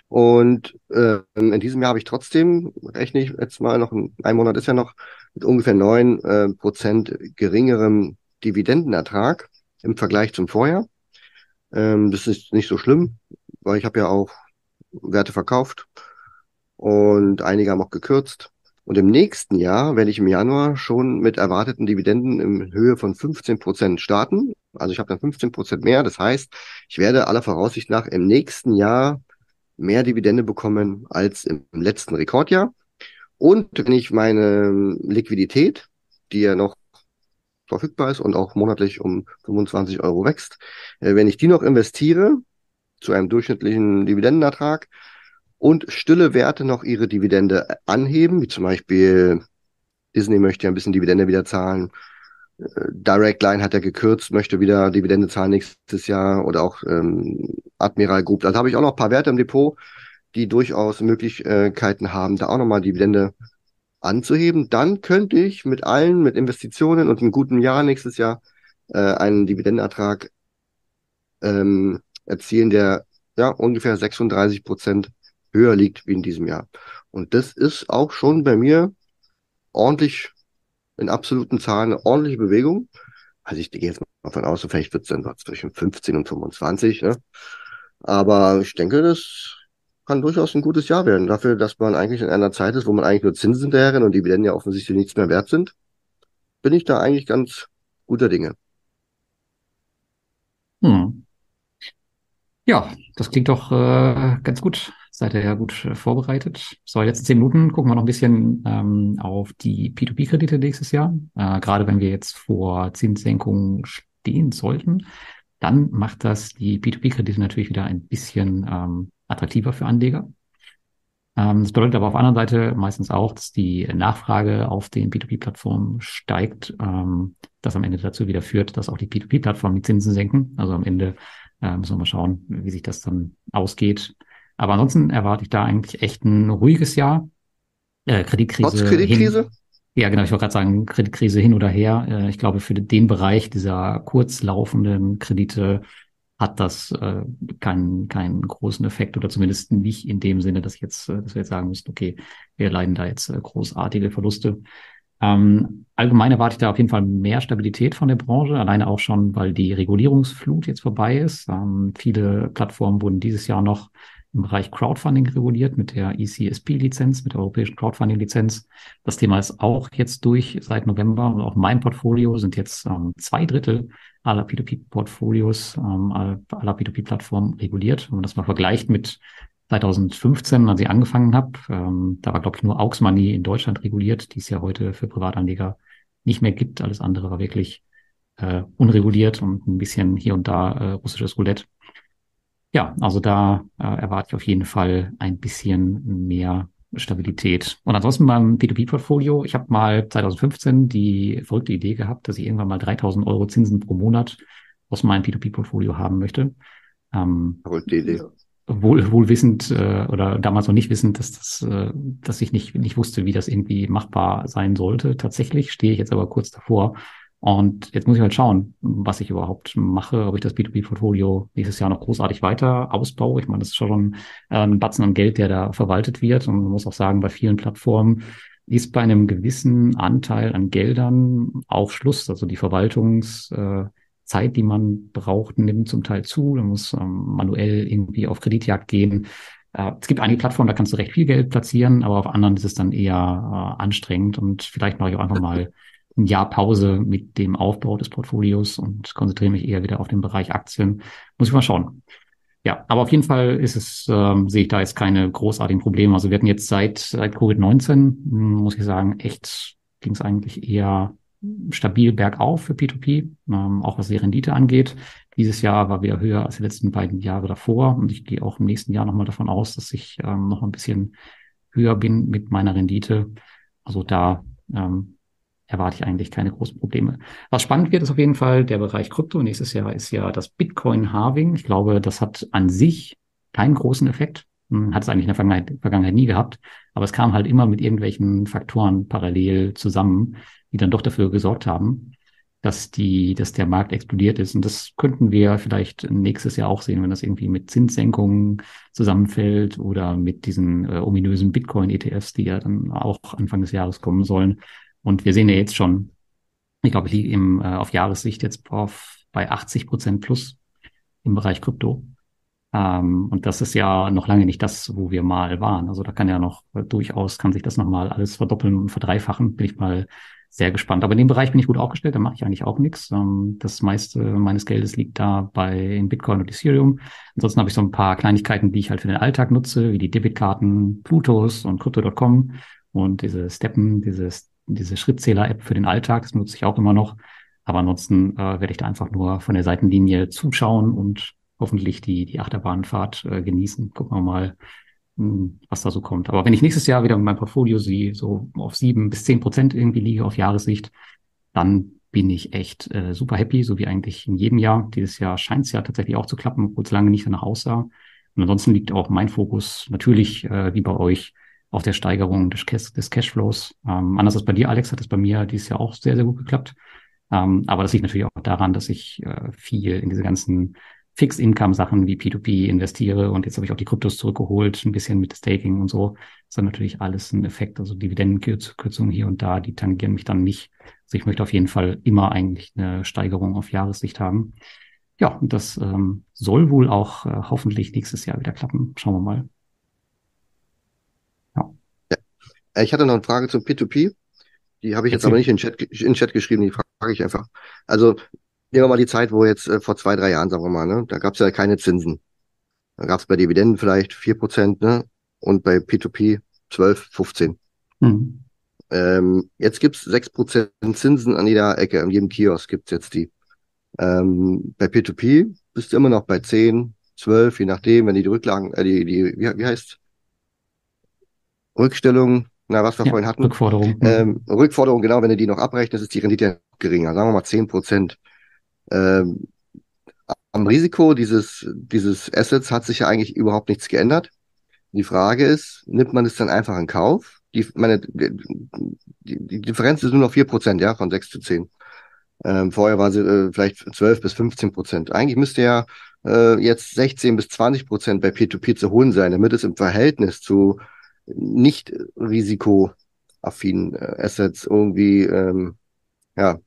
Und äh, in diesem Jahr habe ich trotzdem, rechne ich jetzt mal noch, ein, ein Monat ist ja noch, mit ungefähr neun äh, Prozent geringerem Dividendenertrag im Vergleich zum Vorjahr. Ähm, das ist nicht so schlimm, weil ich habe ja auch Werte verkauft und einige haben auch gekürzt. Und im nächsten Jahr werde ich im Januar schon mit erwarteten Dividenden in Höhe von 15 Prozent starten. Also ich habe dann 15 Prozent mehr. Das heißt, ich werde aller Voraussicht nach im nächsten Jahr mehr Dividende bekommen als im letzten Rekordjahr. Und wenn ich meine Liquidität, die ja noch verfügbar ist und auch monatlich um 25 Euro wächst, äh, wenn ich die noch investiere zu einem durchschnittlichen Dividendenertrag und stille Werte noch ihre Dividende anheben, wie zum Beispiel Disney möchte ja ein bisschen Dividende wieder zahlen, äh, Direct Line hat ja gekürzt, möchte wieder Dividende zahlen nächstes Jahr oder auch ähm, Admiral Group. Also habe ich auch noch ein paar Werte im Depot, die durchaus Möglichkeiten haben, da auch nochmal Dividende anzuheben. Dann könnte ich mit allen, mit Investitionen und einem guten Jahr nächstes Jahr äh, einen Dividendenertrag ähm, erzielen, der ja ungefähr 36 Prozent höher liegt wie in diesem Jahr. Und das ist auch schon bei mir ordentlich in absoluten Zahlen eine ordentliche Bewegung. Also ich gehe jetzt mal davon aus, vielleicht wird es dann zwischen 15 und 25. Ne? Aber ich denke, das kann durchaus ein gutes Jahr werden. Dafür, dass man eigentlich in einer Zeit ist, wo man eigentlich nur Zinsen hinterherrennt und Dividenden ja offensichtlich nichts mehr wert sind, bin ich da eigentlich ganz guter Dinge. Hm. Ja, das klingt doch äh, ganz gut. Seid ihr ja gut äh, vorbereitet. So, letzten zehn Minuten gucken wir noch ein bisschen ähm, auf die P2P-Kredite nächstes Jahr. Äh, gerade wenn wir jetzt vor Zinssenkungen stehen sollten, dann macht das die P2P-Kredite natürlich wieder ein bisschen ähm, attraktiver für Anleger. Ähm, das bedeutet aber auf der anderen Seite meistens auch, dass die Nachfrage auf den P2P-Plattformen steigt, ähm, das am Ende dazu wieder führt, dass auch die P2P-Plattformen die Zinsen senken. Also am Ende äh, müssen wir mal schauen, wie sich das dann ausgeht. Aber ansonsten erwarte ich da eigentlich echt ein ruhiges Jahr. Äh, Kreditkrise. Trotz Kreditkrise? Hin, ja, genau. Ich wollte gerade sagen, Kreditkrise hin oder her. Äh, ich glaube, für den Bereich dieser kurzlaufenden Kredite hat das äh, keinen, keinen großen Effekt oder zumindest nicht in dem Sinne, dass, jetzt, äh, dass wir jetzt sagen müssen, okay, wir leiden da jetzt äh, großartige Verluste. Ähm, allgemein erwarte ich da auf jeden Fall mehr Stabilität von der Branche, alleine auch schon, weil die Regulierungsflut jetzt vorbei ist. Ähm, viele Plattformen wurden dieses Jahr noch im Bereich Crowdfunding reguliert mit der ECSP-Lizenz, mit der europäischen Crowdfunding-Lizenz. Das Thema ist auch jetzt durch seit November und auch mein Portfolio sind jetzt ähm, zwei Drittel aller P2P-Portfolios, ähm, aller P2P-Plattformen reguliert. Wenn man das mal vergleicht mit 2015, als ich angefangen habe, ähm, da war, glaube ich, nur Aux Money in Deutschland reguliert, die es ja heute für Privatanleger nicht mehr gibt. Alles andere war wirklich äh, unreguliert und ein bisschen hier und da äh, russisches Roulette. Ja, also da äh, erwarte ich auf jeden Fall ein bisschen mehr Stabilität. Und ansonsten beim P2P-Portfolio, ich habe mal 2015 die verrückte Idee gehabt, dass ich irgendwann mal 3000 Euro Zinsen pro Monat aus meinem P2P-Portfolio haben möchte. Ähm, verrückte Idee. Wohl, wohl wissend äh, oder damals noch nicht wissend, dass das, äh, dass ich nicht, nicht wusste, wie das irgendwie machbar sein sollte. Tatsächlich stehe ich jetzt aber kurz davor, und jetzt muss ich halt schauen, was ich überhaupt mache, ob ich das B2B-Portfolio nächstes Jahr noch großartig weiter ausbaue. Ich meine, das ist schon äh, ein Batzen an Geld, der da verwaltet wird. Und man muss auch sagen, bei vielen Plattformen ist bei einem gewissen Anteil an Geldern auch Schluss. Also die Verwaltungszeit, die man braucht, nimmt zum Teil zu. Man muss ähm, manuell irgendwie auf Kreditjagd gehen. Äh, es gibt einige Plattformen, da kannst du recht viel Geld platzieren, aber auf anderen ist es dann eher äh, anstrengend und vielleicht mache ich auch einfach mal ein Jahr Pause mit dem Aufbau des Portfolios und konzentriere mich eher wieder auf den Bereich Aktien. Muss ich mal schauen. Ja, aber auf jeden Fall ist es, ähm, sehe ich da jetzt keine großartigen Probleme. Also wir hatten jetzt seit, seit Covid-19, hm, muss ich sagen, echt ging es eigentlich eher stabil bergauf für P2P, ähm, auch was die Rendite angeht. Dieses Jahr war wieder höher als die letzten beiden Jahre davor und ich gehe auch im nächsten Jahr nochmal davon aus, dass ich ähm, noch ein bisschen höher bin mit meiner Rendite. Also da ähm, erwarte ich eigentlich keine großen Probleme. Was spannend wird, ist auf jeden Fall der Bereich Krypto. Nächstes Jahr ist ja das Bitcoin-Halving. Ich glaube, das hat an sich keinen großen Effekt. Hat es eigentlich in der Vergangenheit, Vergangenheit nie gehabt. Aber es kam halt immer mit irgendwelchen Faktoren parallel zusammen, die dann doch dafür gesorgt haben, dass die, dass der Markt explodiert ist. Und das könnten wir vielleicht nächstes Jahr auch sehen, wenn das irgendwie mit Zinssenkungen zusammenfällt oder mit diesen äh, ominösen Bitcoin-ETFs, die ja dann auch Anfang des Jahres kommen sollen. Und wir sehen ja jetzt schon, ich glaube, ich liege im, äh, auf Jahressicht jetzt auf, bei 80 Prozent plus im Bereich Krypto. Ähm, und das ist ja noch lange nicht das, wo wir mal waren. Also da kann ja noch äh, durchaus, kann sich das nochmal alles verdoppeln und verdreifachen. Bin ich mal sehr gespannt. Aber in dem Bereich bin ich gut aufgestellt, da mache ich eigentlich auch nichts. Ähm, das meiste meines Geldes liegt da bei in Bitcoin und Ethereum. Ansonsten habe ich so ein paar Kleinigkeiten, die ich halt für den Alltag nutze, wie die Debitkarten Plutos und Crypto.com und diese Steppen, dieses diese Schrittzähler-App für den Alltag, das nutze ich auch immer noch. Aber ansonsten äh, werde ich da einfach nur von der Seitenlinie zuschauen und hoffentlich die, die Achterbahnfahrt äh, genießen. Gucken wir mal, mh, hm, was da so kommt. Aber wenn ich nächstes Jahr wieder mit meinem Portfolio sie so auf sieben bis zehn Prozent irgendwie liege auf Jahressicht, dann bin ich echt äh, super happy, so wie eigentlich in jedem Jahr. Dieses Jahr scheint es ja tatsächlich auch zu klappen, obwohl es lange nicht danach aussah. Und ansonsten liegt auch mein Fokus natürlich, äh, wie bei euch, auf der Steigerung des, Cash, des Cashflows. Ähm, anders als bei dir, Alex, hat es bei mir dieses Jahr auch sehr, sehr gut geklappt. Ähm, aber das liegt natürlich auch daran, dass ich äh, viel in diese ganzen Fixed-Income-Sachen wie P2P investiere und jetzt habe ich auch die Kryptos zurückgeholt, ein bisschen mit Staking und so. Das ist dann natürlich alles ein Effekt. Also Dividendenkürzungen hier und da, die tangieren mich dann nicht. Also ich möchte auf jeden Fall immer eigentlich eine Steigerung auf Jahressicht haben. Ja, und das ähm, soll wohl auch äh, hoffentlich nächstes Jahr wieder klappen. Schauen wir mal. Äh, ich hatte noch eine Frage zum P2P. Die habe ich jetzt aber nicht in Chat, in Chat geschrieben, die frage ich einfach. Also nehmen wir mal die Zeit, wo jetzt äh, vor zwei, drei Jahren, sagen wir mal, ne, da gab es ja keine Zinsen. Da gab es bei Dividenden vielleicht vier Prozent, ne? Und bei P2P 12, 15. Mhm. Ähm, jetzt gibt's sechs Prozent Zinsen an jeder Ecke, an jedem Kiosk gibt's jetzt die. Ähm, bei P2P bist du immer noch bei 10, 12, je nachdem, wenn die, die Rücklagen, äh, die, die, wie, wie heißt Rückstellung na, was wir ja, vorhin hatten. Rückforderung. Mhm. Ähm, Rückforderung, genau, wenn du die noch abrechnest, ist die Rendite geringer, sagen wir mal zehn Prozent. Ähm, am Risiko dieses, dieses Assets hat sich ja eigentlich überhaupt nichts geändert. Die Frage ist, nimmt man es dann einfach in Kauf? Die, meine, die, die Differenz ist nur noch vier Prozent, ja, von sechs zu zehn. Ähm, vorher war sie äh, vielleicht zwölf bis 15 Prozent. Eigentlich müsste ja äh, jetzt 16 bis 20 Prozent bei P2P zu holen sein, damit es im Verhältnis zu nicht risikoaffinen äh, Assets irgendwie ähm, ja,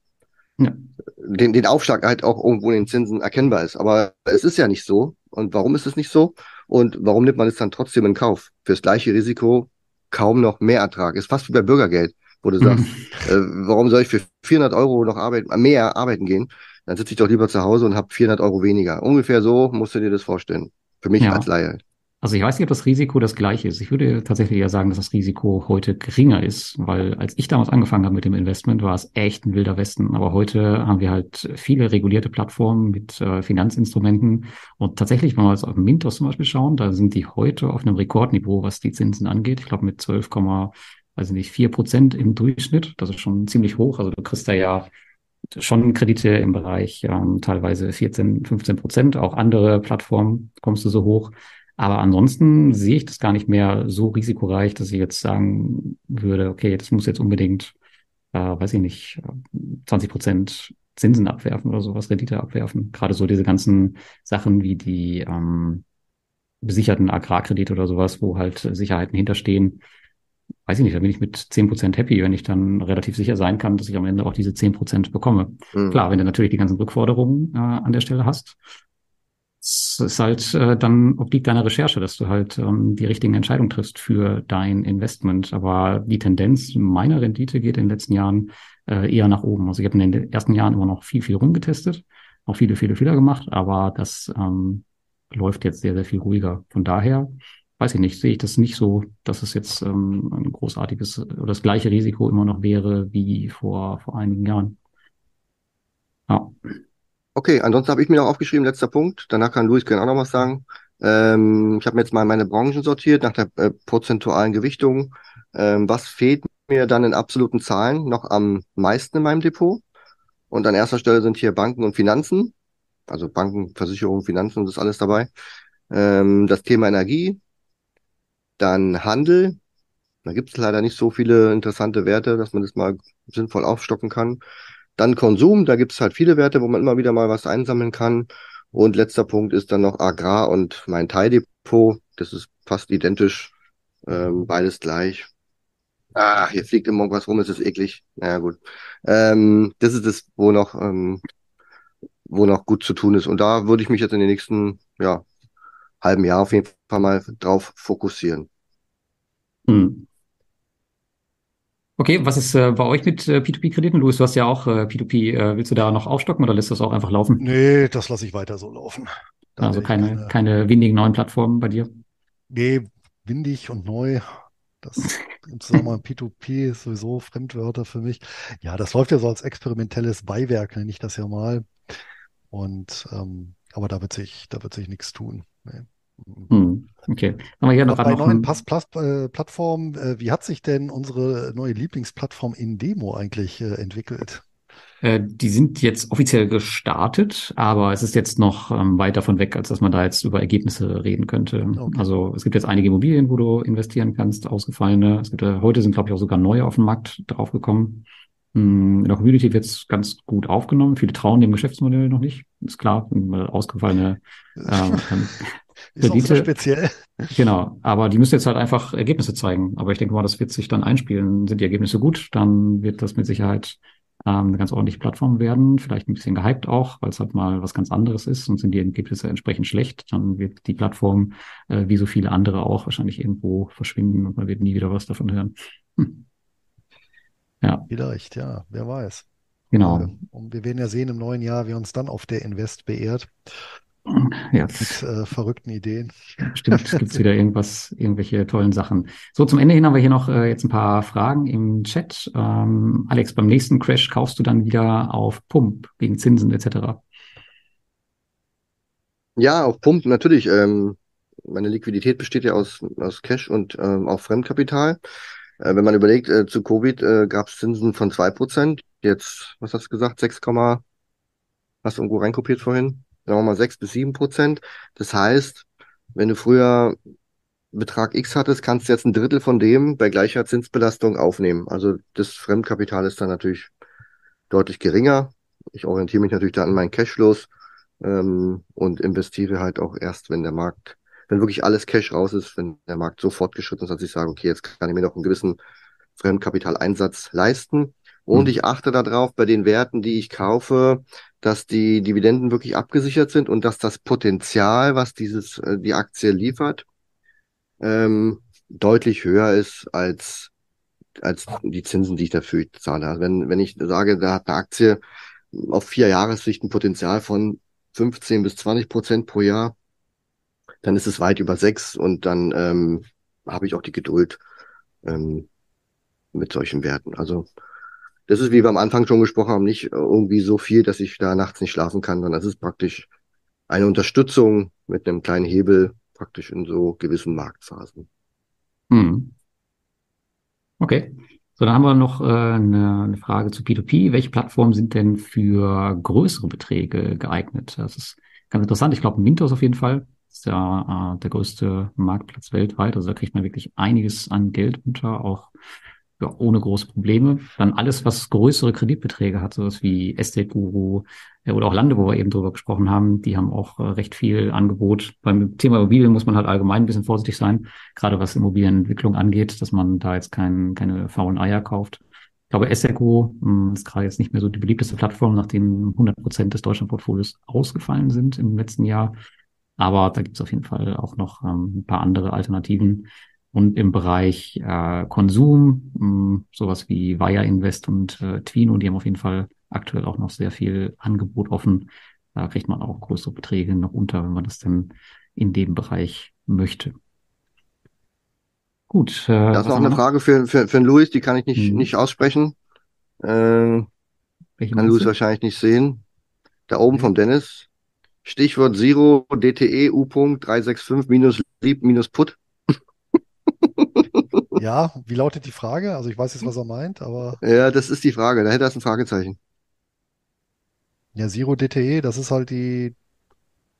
ja. Den, den Aufschlag halt auch irgendwo in den Zinsen erkennbar ist. Aber es ist ja nicht so. und warum ist es nicht so und warum nimmt man es dann trotzdem in Kauf? Fürs gleiche Risiko kaum noch mehr Ertrag. Ist fast wie bei Bürgergeld, wo du sagst, <laughs> äh, warum soll ich für 400 Euro noch arbeiten, mehr arbeiten gehen? Dann sitze ich doch lieber zu Hause und habe 400 Euro weniger. Ungefähr so musst du dir das vorstellen. Für mich Ja. als Laie. Also ich weiß nicht, ob das Risiko das gleiche ist. Ich würde tatsächlich eher sagen, dass das Risiko heute geringer ist, weil als ich damals angefangen habe mit dem Investment, war es echt ein wilder Westen. Aber heute haben wir halt viele regulierte Plattformen mit äh, Finanzinstrumenten. Und tatsächlich, wenn wir jetzt auf Mintos zum Beispiel schauen, da sind die heute auf einem Rekordniveau, was die Zinsen angeht. Ich glaube mit 12, weiß ich nicht, 4 Prozent im Durchschnitt. Das ist schon ziemlich hoch. Also du kriegst da ja schon Kredite im Bereich ähm, teilweise 14, 15 Prozent. Auch andere Plattformen kommst du so hoch. Aber ansonsten sehe ich das gar nicht mehr so risikoreich, dass ich jetzt sagen würde, okay, das muss jetzt unbedingt, äh, weiß ich nicht, 20 Prozent Zinsen abwerfen oder sowas, Rendite abwerfen. Gerade so diese ganzen Sachen wie die ähm, besicherten Agrarkredite oder sowas, wo halt Sicherheiten hinterstehen. Weiß ich nicht, da bin ich mit 10 Prozent happy, wenn ich dann relativ sicher sein kann, dass ich am Ende auch diese 10 Prozent bekomme. Hm. Klar, wenn du natürlich die ganzen Rückforderungen äh, an der Stelle hast, es ist halt äh, dann obliegt deiner Recherche, dass du halt ähm, die richtigen Entscheidungen triffst für dein Investment. Aber die Tendenz meiner Rendite geht in den letzten Jahren äh, eher nach oben. Also ich habe in den ersten Jahren immer noch viel, viel rumgetestet, auch viele, viele Fehler gemacht, aber das ähm, läuft jetzt sehr, sehr viel ruhiger. Von daher, weiß ich nicht, sehe ich das nicht so, dass es jetzt ähm, ein großartiges oder das gleiche Risiko immer noch wäre wie vor, vor einigen Jahren. Ja. Okay, ansonsten habe ich mir noch aufgeschrieben, letzter Punkt. Danach kann Luis gerne auch noch was sagen. Ähm, ich habe mir jetzt mal meine Branchen sortiert nach der äh, prozentualen Gewichtung. Ähm, was fehlt mir dann in absoluten Zahlen noch am meisten in meinem Depot? Und an erster Stelle sind hier Banken und Finanzen. Also Banken, Versicherungen, Finanzen, das ist alles dabei. Ähm, das Thema Energie, dann Handel. Da gibt es leider nicht so viele interessante Werte, dass man das mal sinnvoll aufstocken kann. Dann Konsum, da gibt es halt viele Werte, wo man immer wieder mal was einsammeln kann. Und letzter Punkt ist dann noch Agrar und mein Teildepot. Das ist fast identisch, ähm, beides gleich. Ah, hier fliegt immer was rum, es ist eklig. Naja, gut. Ähm, das ist es, wo noch, ähm, wo noch gut zu tun ist. Und da würde ich mich jetzt in den nächsten, ja, halben Jahr auf jeden Fall mal drauf fokussieren. Hm. Okay, was ist äh, bei euch mit äh, P2P-Krediten? Luis, du hast ja auch äh, P2P. Äh, willst du da noch aufstocken oder lässt das auch einfach laufen? Nee, das lasse ich weiter so laufen. Da Also keine, keine, keine windigen neuen Plattformen bei dir? nee, windig und neu. Das im Zusammenhang mit P2P ist sowieso Fremdwörter für mich. Ja, das läuft ja so als experimentelles Beiwerk, nenne ich das ja mal. Und ähm, aber da wird sich, da wird sich nichts tun. Nee. Mhm. Hm. Okay. Haben wir hier noch, bei neuen ein, äh, Plattformen, äh, wie hat sich denn unsere neue Lieblingsplattform Indemo eigentlich äh, entwickelt? äh, die sind jetzt offiziell gestartet, aber es ist jetzt noch ähm, weit davon weg, als dass man da jetzt über Ergebnisse reden könnte. Okay. Also es gibt jetzt einige Immobilien, wo du investieren kannst, ausgefallene. Es gibt heute sind, glaube ich, auch sogar neue auf den Markt draufgekommen. Hm, In der Community wird es ganz gut aufgenommen. Viele trauen dem Geschäftsmodell noch nicht. Ist klar, ausgefallene <laughs> ähm, Ist auch sehr Kredite. speziell. Genau, aber die müssen jetzt halt einfach Ergebnisse zeigen. Aber ich denke mal, das wird sich dann einspielen. Sind die Ergebnisse gut, dann wird das mit Sicherheit ähm, eine ganz ordentliche Plattform werden. Vielleicht ein bisschen gehypt auch, weil es halt mal was ganz anderes ist und sind die Ergebnisse entsprechend schlecht. Dann wird die Plattform, äh, wie so viele andere auch, wahrscheinlich irgendwo verschwinden und man wird nie wieder was davon hören. Hm. Ja, Vielleicht, ja, wer weiß. genau. Und wir werden ja sehen im neuen Jahr, wie uns dann auf der Invest beehrt Ja, mit äh, verrückten Ideen. Stimmt, es gibt wieder irgendwas, irgendwelche tollen Sachen. So, zum Ende hin haben wir hier noch äh, jetzt ein paar Fragen im Chat. Ähm, Alex, beim nächsten Crash kaufst du dann wieder auf Pump wegen Zinsen etc. Ja, auf Pump natürlich. Ähm, meine Liquidität besteht ja aus, aus Cash und ähm, auch Fremdkapital. Äh, wenn man überlegt, äh, zu Covid äh, gab es Zinsen von 2%. Jetzt, was hast du gesagt? 6, hast du irgendwo reinkopiert vorhin? Sagen wir mal 6 bis 7%. Das heißt, wenn du früher Betrag X hattest, kannst du jetzt ein Drittel von dem bei gleicher Zinsbelastung aufnehmen. Also das Fremdkapital ist dann natürlich deutlich geringer. Ich orientiere mich natürlich da an meinen Cashflows ähm, und investiere halt auch erst, wenn der Markt, wenn wirklich alles Cash raus ist, wenn der Markt so fortgeschritten ist, dass ich sage, okay, jetzt kann ich mir noch einen gewissen Fremdkapitaleinsatz leisten. Und mhm. ich achte darauf bei den Werten, die ich kaufe, dass die Dividenden wirklich abgesichert sind und dass das Potenzial, was dieses, äh, die Aktie liefert, ähm, deutlich höher ist als, als die Zinsen, die ich dafür zahle. Also wenn, wenn ich sage, da hat eine Aktie auf vier Jahressicht ein Potenzial von 15 bis 20 Prozent pro Jahr, dann ist es weit über sechs und dann ähm, habe ich auch die Geduld ähm, mit solchen Werten. Also das ist, wie wir am Anfang schon gesprochen haben, nicht irgendwie so viel, dass ich da nachts nicht schlafen kann, sondern es ist praktisch eine Unterstützung mit einem kleinen Hebel praktisch in so gewissen Marktphasen. Hm. Okay. So, dann haben wir noch äh, eine, eine Frage zu P2P. Welche Plattformen sind denn für größere Beträge geeignet? Das ist ganz interessant. Ich glaube, Mintos auf jeden Fall. Das ist ja äh, der größte Marktplatz weltweit. Also da kriegt man wirklich einiges an Geld unter, auch ja, ohne große Probleme. Dann alles, was größere Kreditbeträge hat, sowas wie Estate Guru äh, oder auch Lande, wo wir eben drüber gesprochen haben, die haben auch äh, recht viel Angebot. Beim Thema Immobilien muss man halt allgemein ein bisschen vorsichtig sein, gerade was Immobilienentwicklung angeht, dass man da jetzt kein, keine faulen Eier kauft. Ich glaube, Esseco hm, ist gerade jetzt nicht mehr so die beliebteste Plattform, nachdem 100 Prozent des Deutschlandportfolios ausgefallen sind im letzten Jahr. Aber da gibt es auf jeden Fall auch noch ähm, ein paar andere Alternativen. Und im Bereich äh, Konsum, mh, hm, sowas wie Wire Invest und äh, Twino, die haben auf jeden Fall aktuell auch noch sehr viel Angebot offen. Da kriegt man auch größere Beträge noch unter, wenn man das denn in dem Bereich möchte. Gut. Äh, das ist noch eine noch? Frage für, für, für Louis, die kann ich nicht, hm. nicht aussprechen. Äh, Welche kann Louis wahrscheinlich nicht sehen. Da oben hm. vom Dennis. Stichwort Zero DTE U. 365 minus Lieb minus Put. Ja, wie lautet die Frage? Also ich weiß jetzt, was er meint, aber. Ja, das ist die Frage. Da hätte er ein Fragezeichen. Ja, Zero DTE, das ist halt die,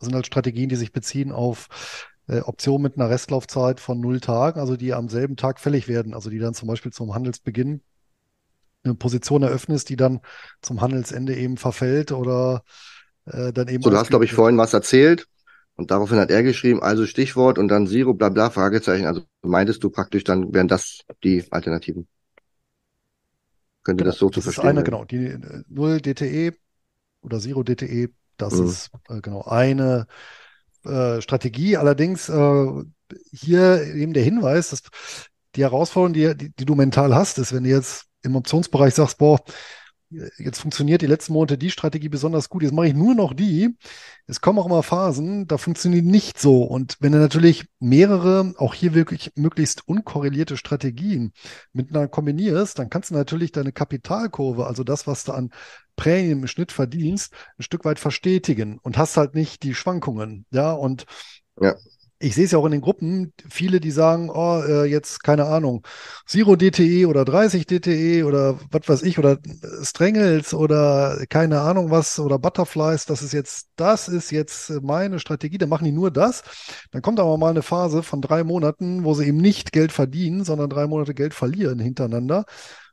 sind halt Strategien, die sich beziehen auf äh, Optionen mit einer Restlaufzeit von null Tagen, also die am selben Tag fällig werden, also die dann zum Beispiel zum Handelsbeginn eine Position eröffnest, die dann zum Handelsende eben verfällt oder äh, dann eben. So, du hast, glaube ich, vorhin was erzählt. Und daraufhin hat er geschrieben, also Stichwort und dann Zero, bla bla, Fragezeichen. Also meintest du praktisch, dann wären das die Alternativen. Könnte genau, das so das zu verstehen ist eine, Genau, die 0 DTE oder Zero DTE, das mhm. ist äh, genau eine äh, Strategie. Allerdings äh, hier eben der Hinweis, dass die Herausforderung, die, die, die du mental hast, ist, wenn du jetzt im Optionsbereich sagst, boah, jetzt funktioniert die letzten Monate die Strategie besonders gut, jetzt mache ich nur noch die. Es kommen auch immer Phasen, da funktioniert nicht so. Und wenn du natürlich mehrere, auch hier wirklich möglichst unkorrelierte Strategien miteinander kombinierst, dann kannst du natürlich deine Kapitalkurve, also das, was du an Prämien im Schnitt verdienst, ein Stück weit verstetigen und hast halt nicht die Schwankungen. Ja, und ja ich sehe es ja auch in den Gruppen, viele, die sagen, oh, äh, jetzt keine Ahnung, Zero DTE oder 30 DTE oder was weiß ich, oder Strangles oder keine Ahnung was oder Butterflies, das ist jetzt, das ist jetzt meine Strategie, dann machen die nur das. Dann kommt aber mal eine Phase von drei Monaten, wo sie eben nicht Geld verdienen, sondern drei Monate Geld verlieren hintereinander.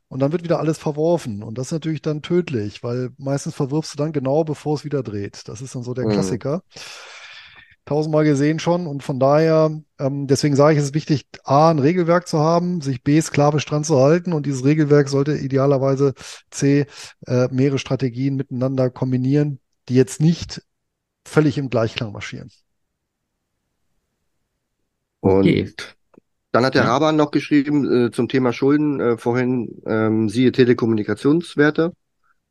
Und dann wird wieder alles verworfen. Und das ist natürlich dann tödlich, weil meistens verwirfst du dann genau, bevor es wieder dreht. Das ist dann so der mhm. Klassiker tausendmal gesehen schon. Und von daher, ähm, deswegen sage ich, es ist wichtig, A, ein Regelwerk zu haben, sich B, sklavisch dran zu halten. Und dieses Regelwerk sollte idealerweise C, äh, mehrere Strategien miteinander kombinieren, die jetzt nicht völlig im Gleichklang marschieren. Und okay. dann hat der. Raban noch geschrieben äh, zum Thema Schulden, äh, vorhin ähm, siehe Telekommunikationswerte.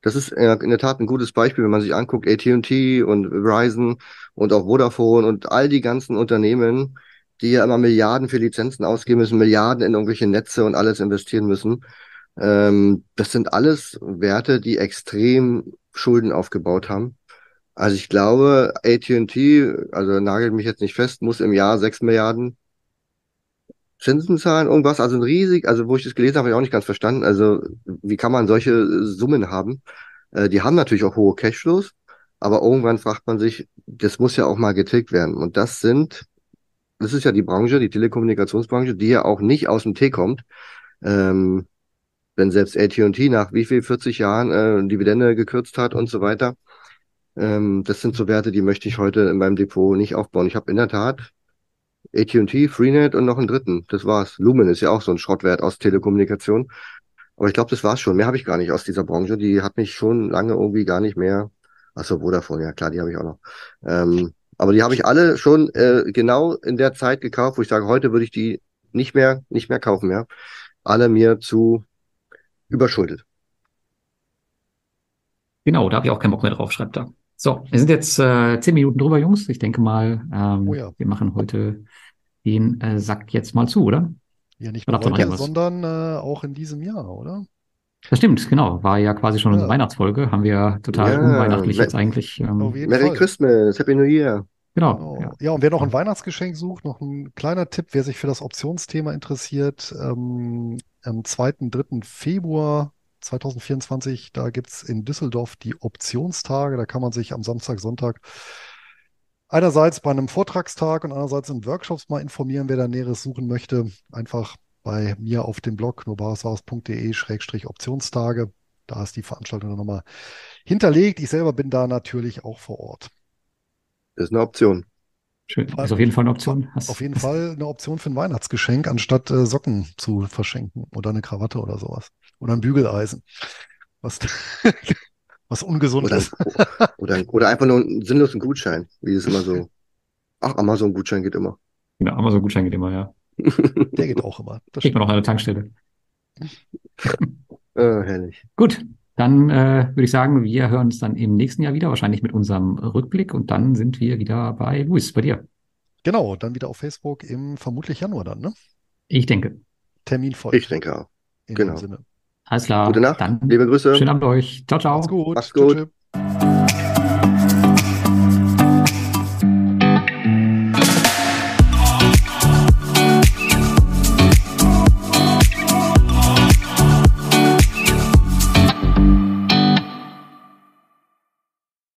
Das ist äh, in der Tat ein gutes Beispiel, wenn man sich anguckt, AT&T und Verizon und auch Vodafone und all die ganzen Unternehmen, die ja immer Milliarden für Lizenzen ausgeben müssen, Milliarden in irgendwelche Netze und alles investieren müssen. Ähm, das sind alles Werte, die extrem Schulden aufgebaut haben. Also ich glaube, AT&T, also nagelt mich jetzt nicht fest, muss im Jahr sechs Milliarden Zinsen zahlen, irgendwas, also ein riesig, also wo ich das gelesen habe, habe ich auch nicht ganz verstanden. Also wie kann man solche Summen haben? Äh, die haben natürlich auch hohe Cashflows, aber irgendwann fragt man sich, das muss ja auch mal getilgt werden. Und das sind, das ist ja die Branche, die Telekommunikationsbranche, die ja auch nicht aus dem Tee kommt. Ähm, wenn selbst AT&T nach wie viel 40 Jahren äh, Dividende gekürzt hat und so weiter. Ähm, das sind so Werte, die möchte ich heute in meinem Depot nicht aufbauen. Ich habe in der Tat AT&T, Freenet und noch einen dritten. Das war's. Lumen ist ja auch so ein Schrottwert aus Telekommunikation. Aber ich glaube, das war's schon. Mehr habe ich gar nicht aus dieser Branche. Die hat mich schon lange irgendwie gar nicht mehr. Achso, Vodafone, ja klar, die habe ich auch noch. Ähm, aber die habe ich alle schon äh, genau in der Zeit gekauft, wo ich sage, heute würde ich die nicht mehr, nicht mehr kaufen mehr. Alle mir zu überschuldet. Genau, da habe ich auch keinen Bock mehr drauf, schreibt er. So, wir sind jetzt äh, zehn Minuten drüber, Jungs. Ich denke mal, ähm, Oh ja. wir machen heute den äh, Sack jetzt mal zu, oder? Ja, nicht nur heute, sondern äh, auch in diesem Jahr, oder? Das stimmt, genau. War ja quasi schon unsere Ja. Weihnachtsfolge. Haben wir total Ja, unweihnachtlich jetzt eigentlich. Ähm, Merry Fall. Christmas, Happy New Year. genau. Genau. Ja. Ja, und wer noch ein Weihnachtsgeschenk sucht, noch ein kleiner Tipp, wer sich für das Optionsthema interessiert, ähm, am 2. 3. Februar 2024, da gibt's in Düsseldorf die Optionstage. Da kann man sich am Samstag, Sonntag einerseits bei einem Vortragstag und andererseits in Workshops mal informieren, wer da Näheres suchen möchte. Einfach bei mir auf dem Blog nobariswares.de-optionstage. Da ist die Veranstaltung dann nochmal hinterlegt. Ich selber bin da natürlich auch vor Ort. Das ist eine Option. Schön. Ist auf jeden Fall eine Option. Hast, Auf jeden Fall eine Option für ein Weihnachtsgeschenk, anstatt äh, Socken zu verschenken oder eine Krawatte oder sowas. Oder ein Bügeleisen. Was, <laughs> was ungesund Oder, ist. oder, oder einfach nur einen sinnlosen Gutschein, wie es immer so. Ach, Amazon-Gutschein geht immer. Genau, Amazon-Gutschein geht immer, ja. Der geht auch immer. Das Kriegt man noch an der Tankstelle. Ah, <laughs> herrlich. Gut, dann äh, würde ich sagen, wir hören uns dann im nächsten Jahr wieder, wahrscheinlich mit unserem Rückblick und dann sind wir wieder bei Luis, bei dir. Genau, dann wieder auf Facebook im vermutlich Januar dann, ne? Ich denke. Termin folgt. Ich denke auch. In genau. dem Sinne. Alles klar. Gute Nacht. Dann Liebe Grüße. schönen Abend euch. Ciao, ciao. Macht's gut. Macht's Tschö, gut. tschö.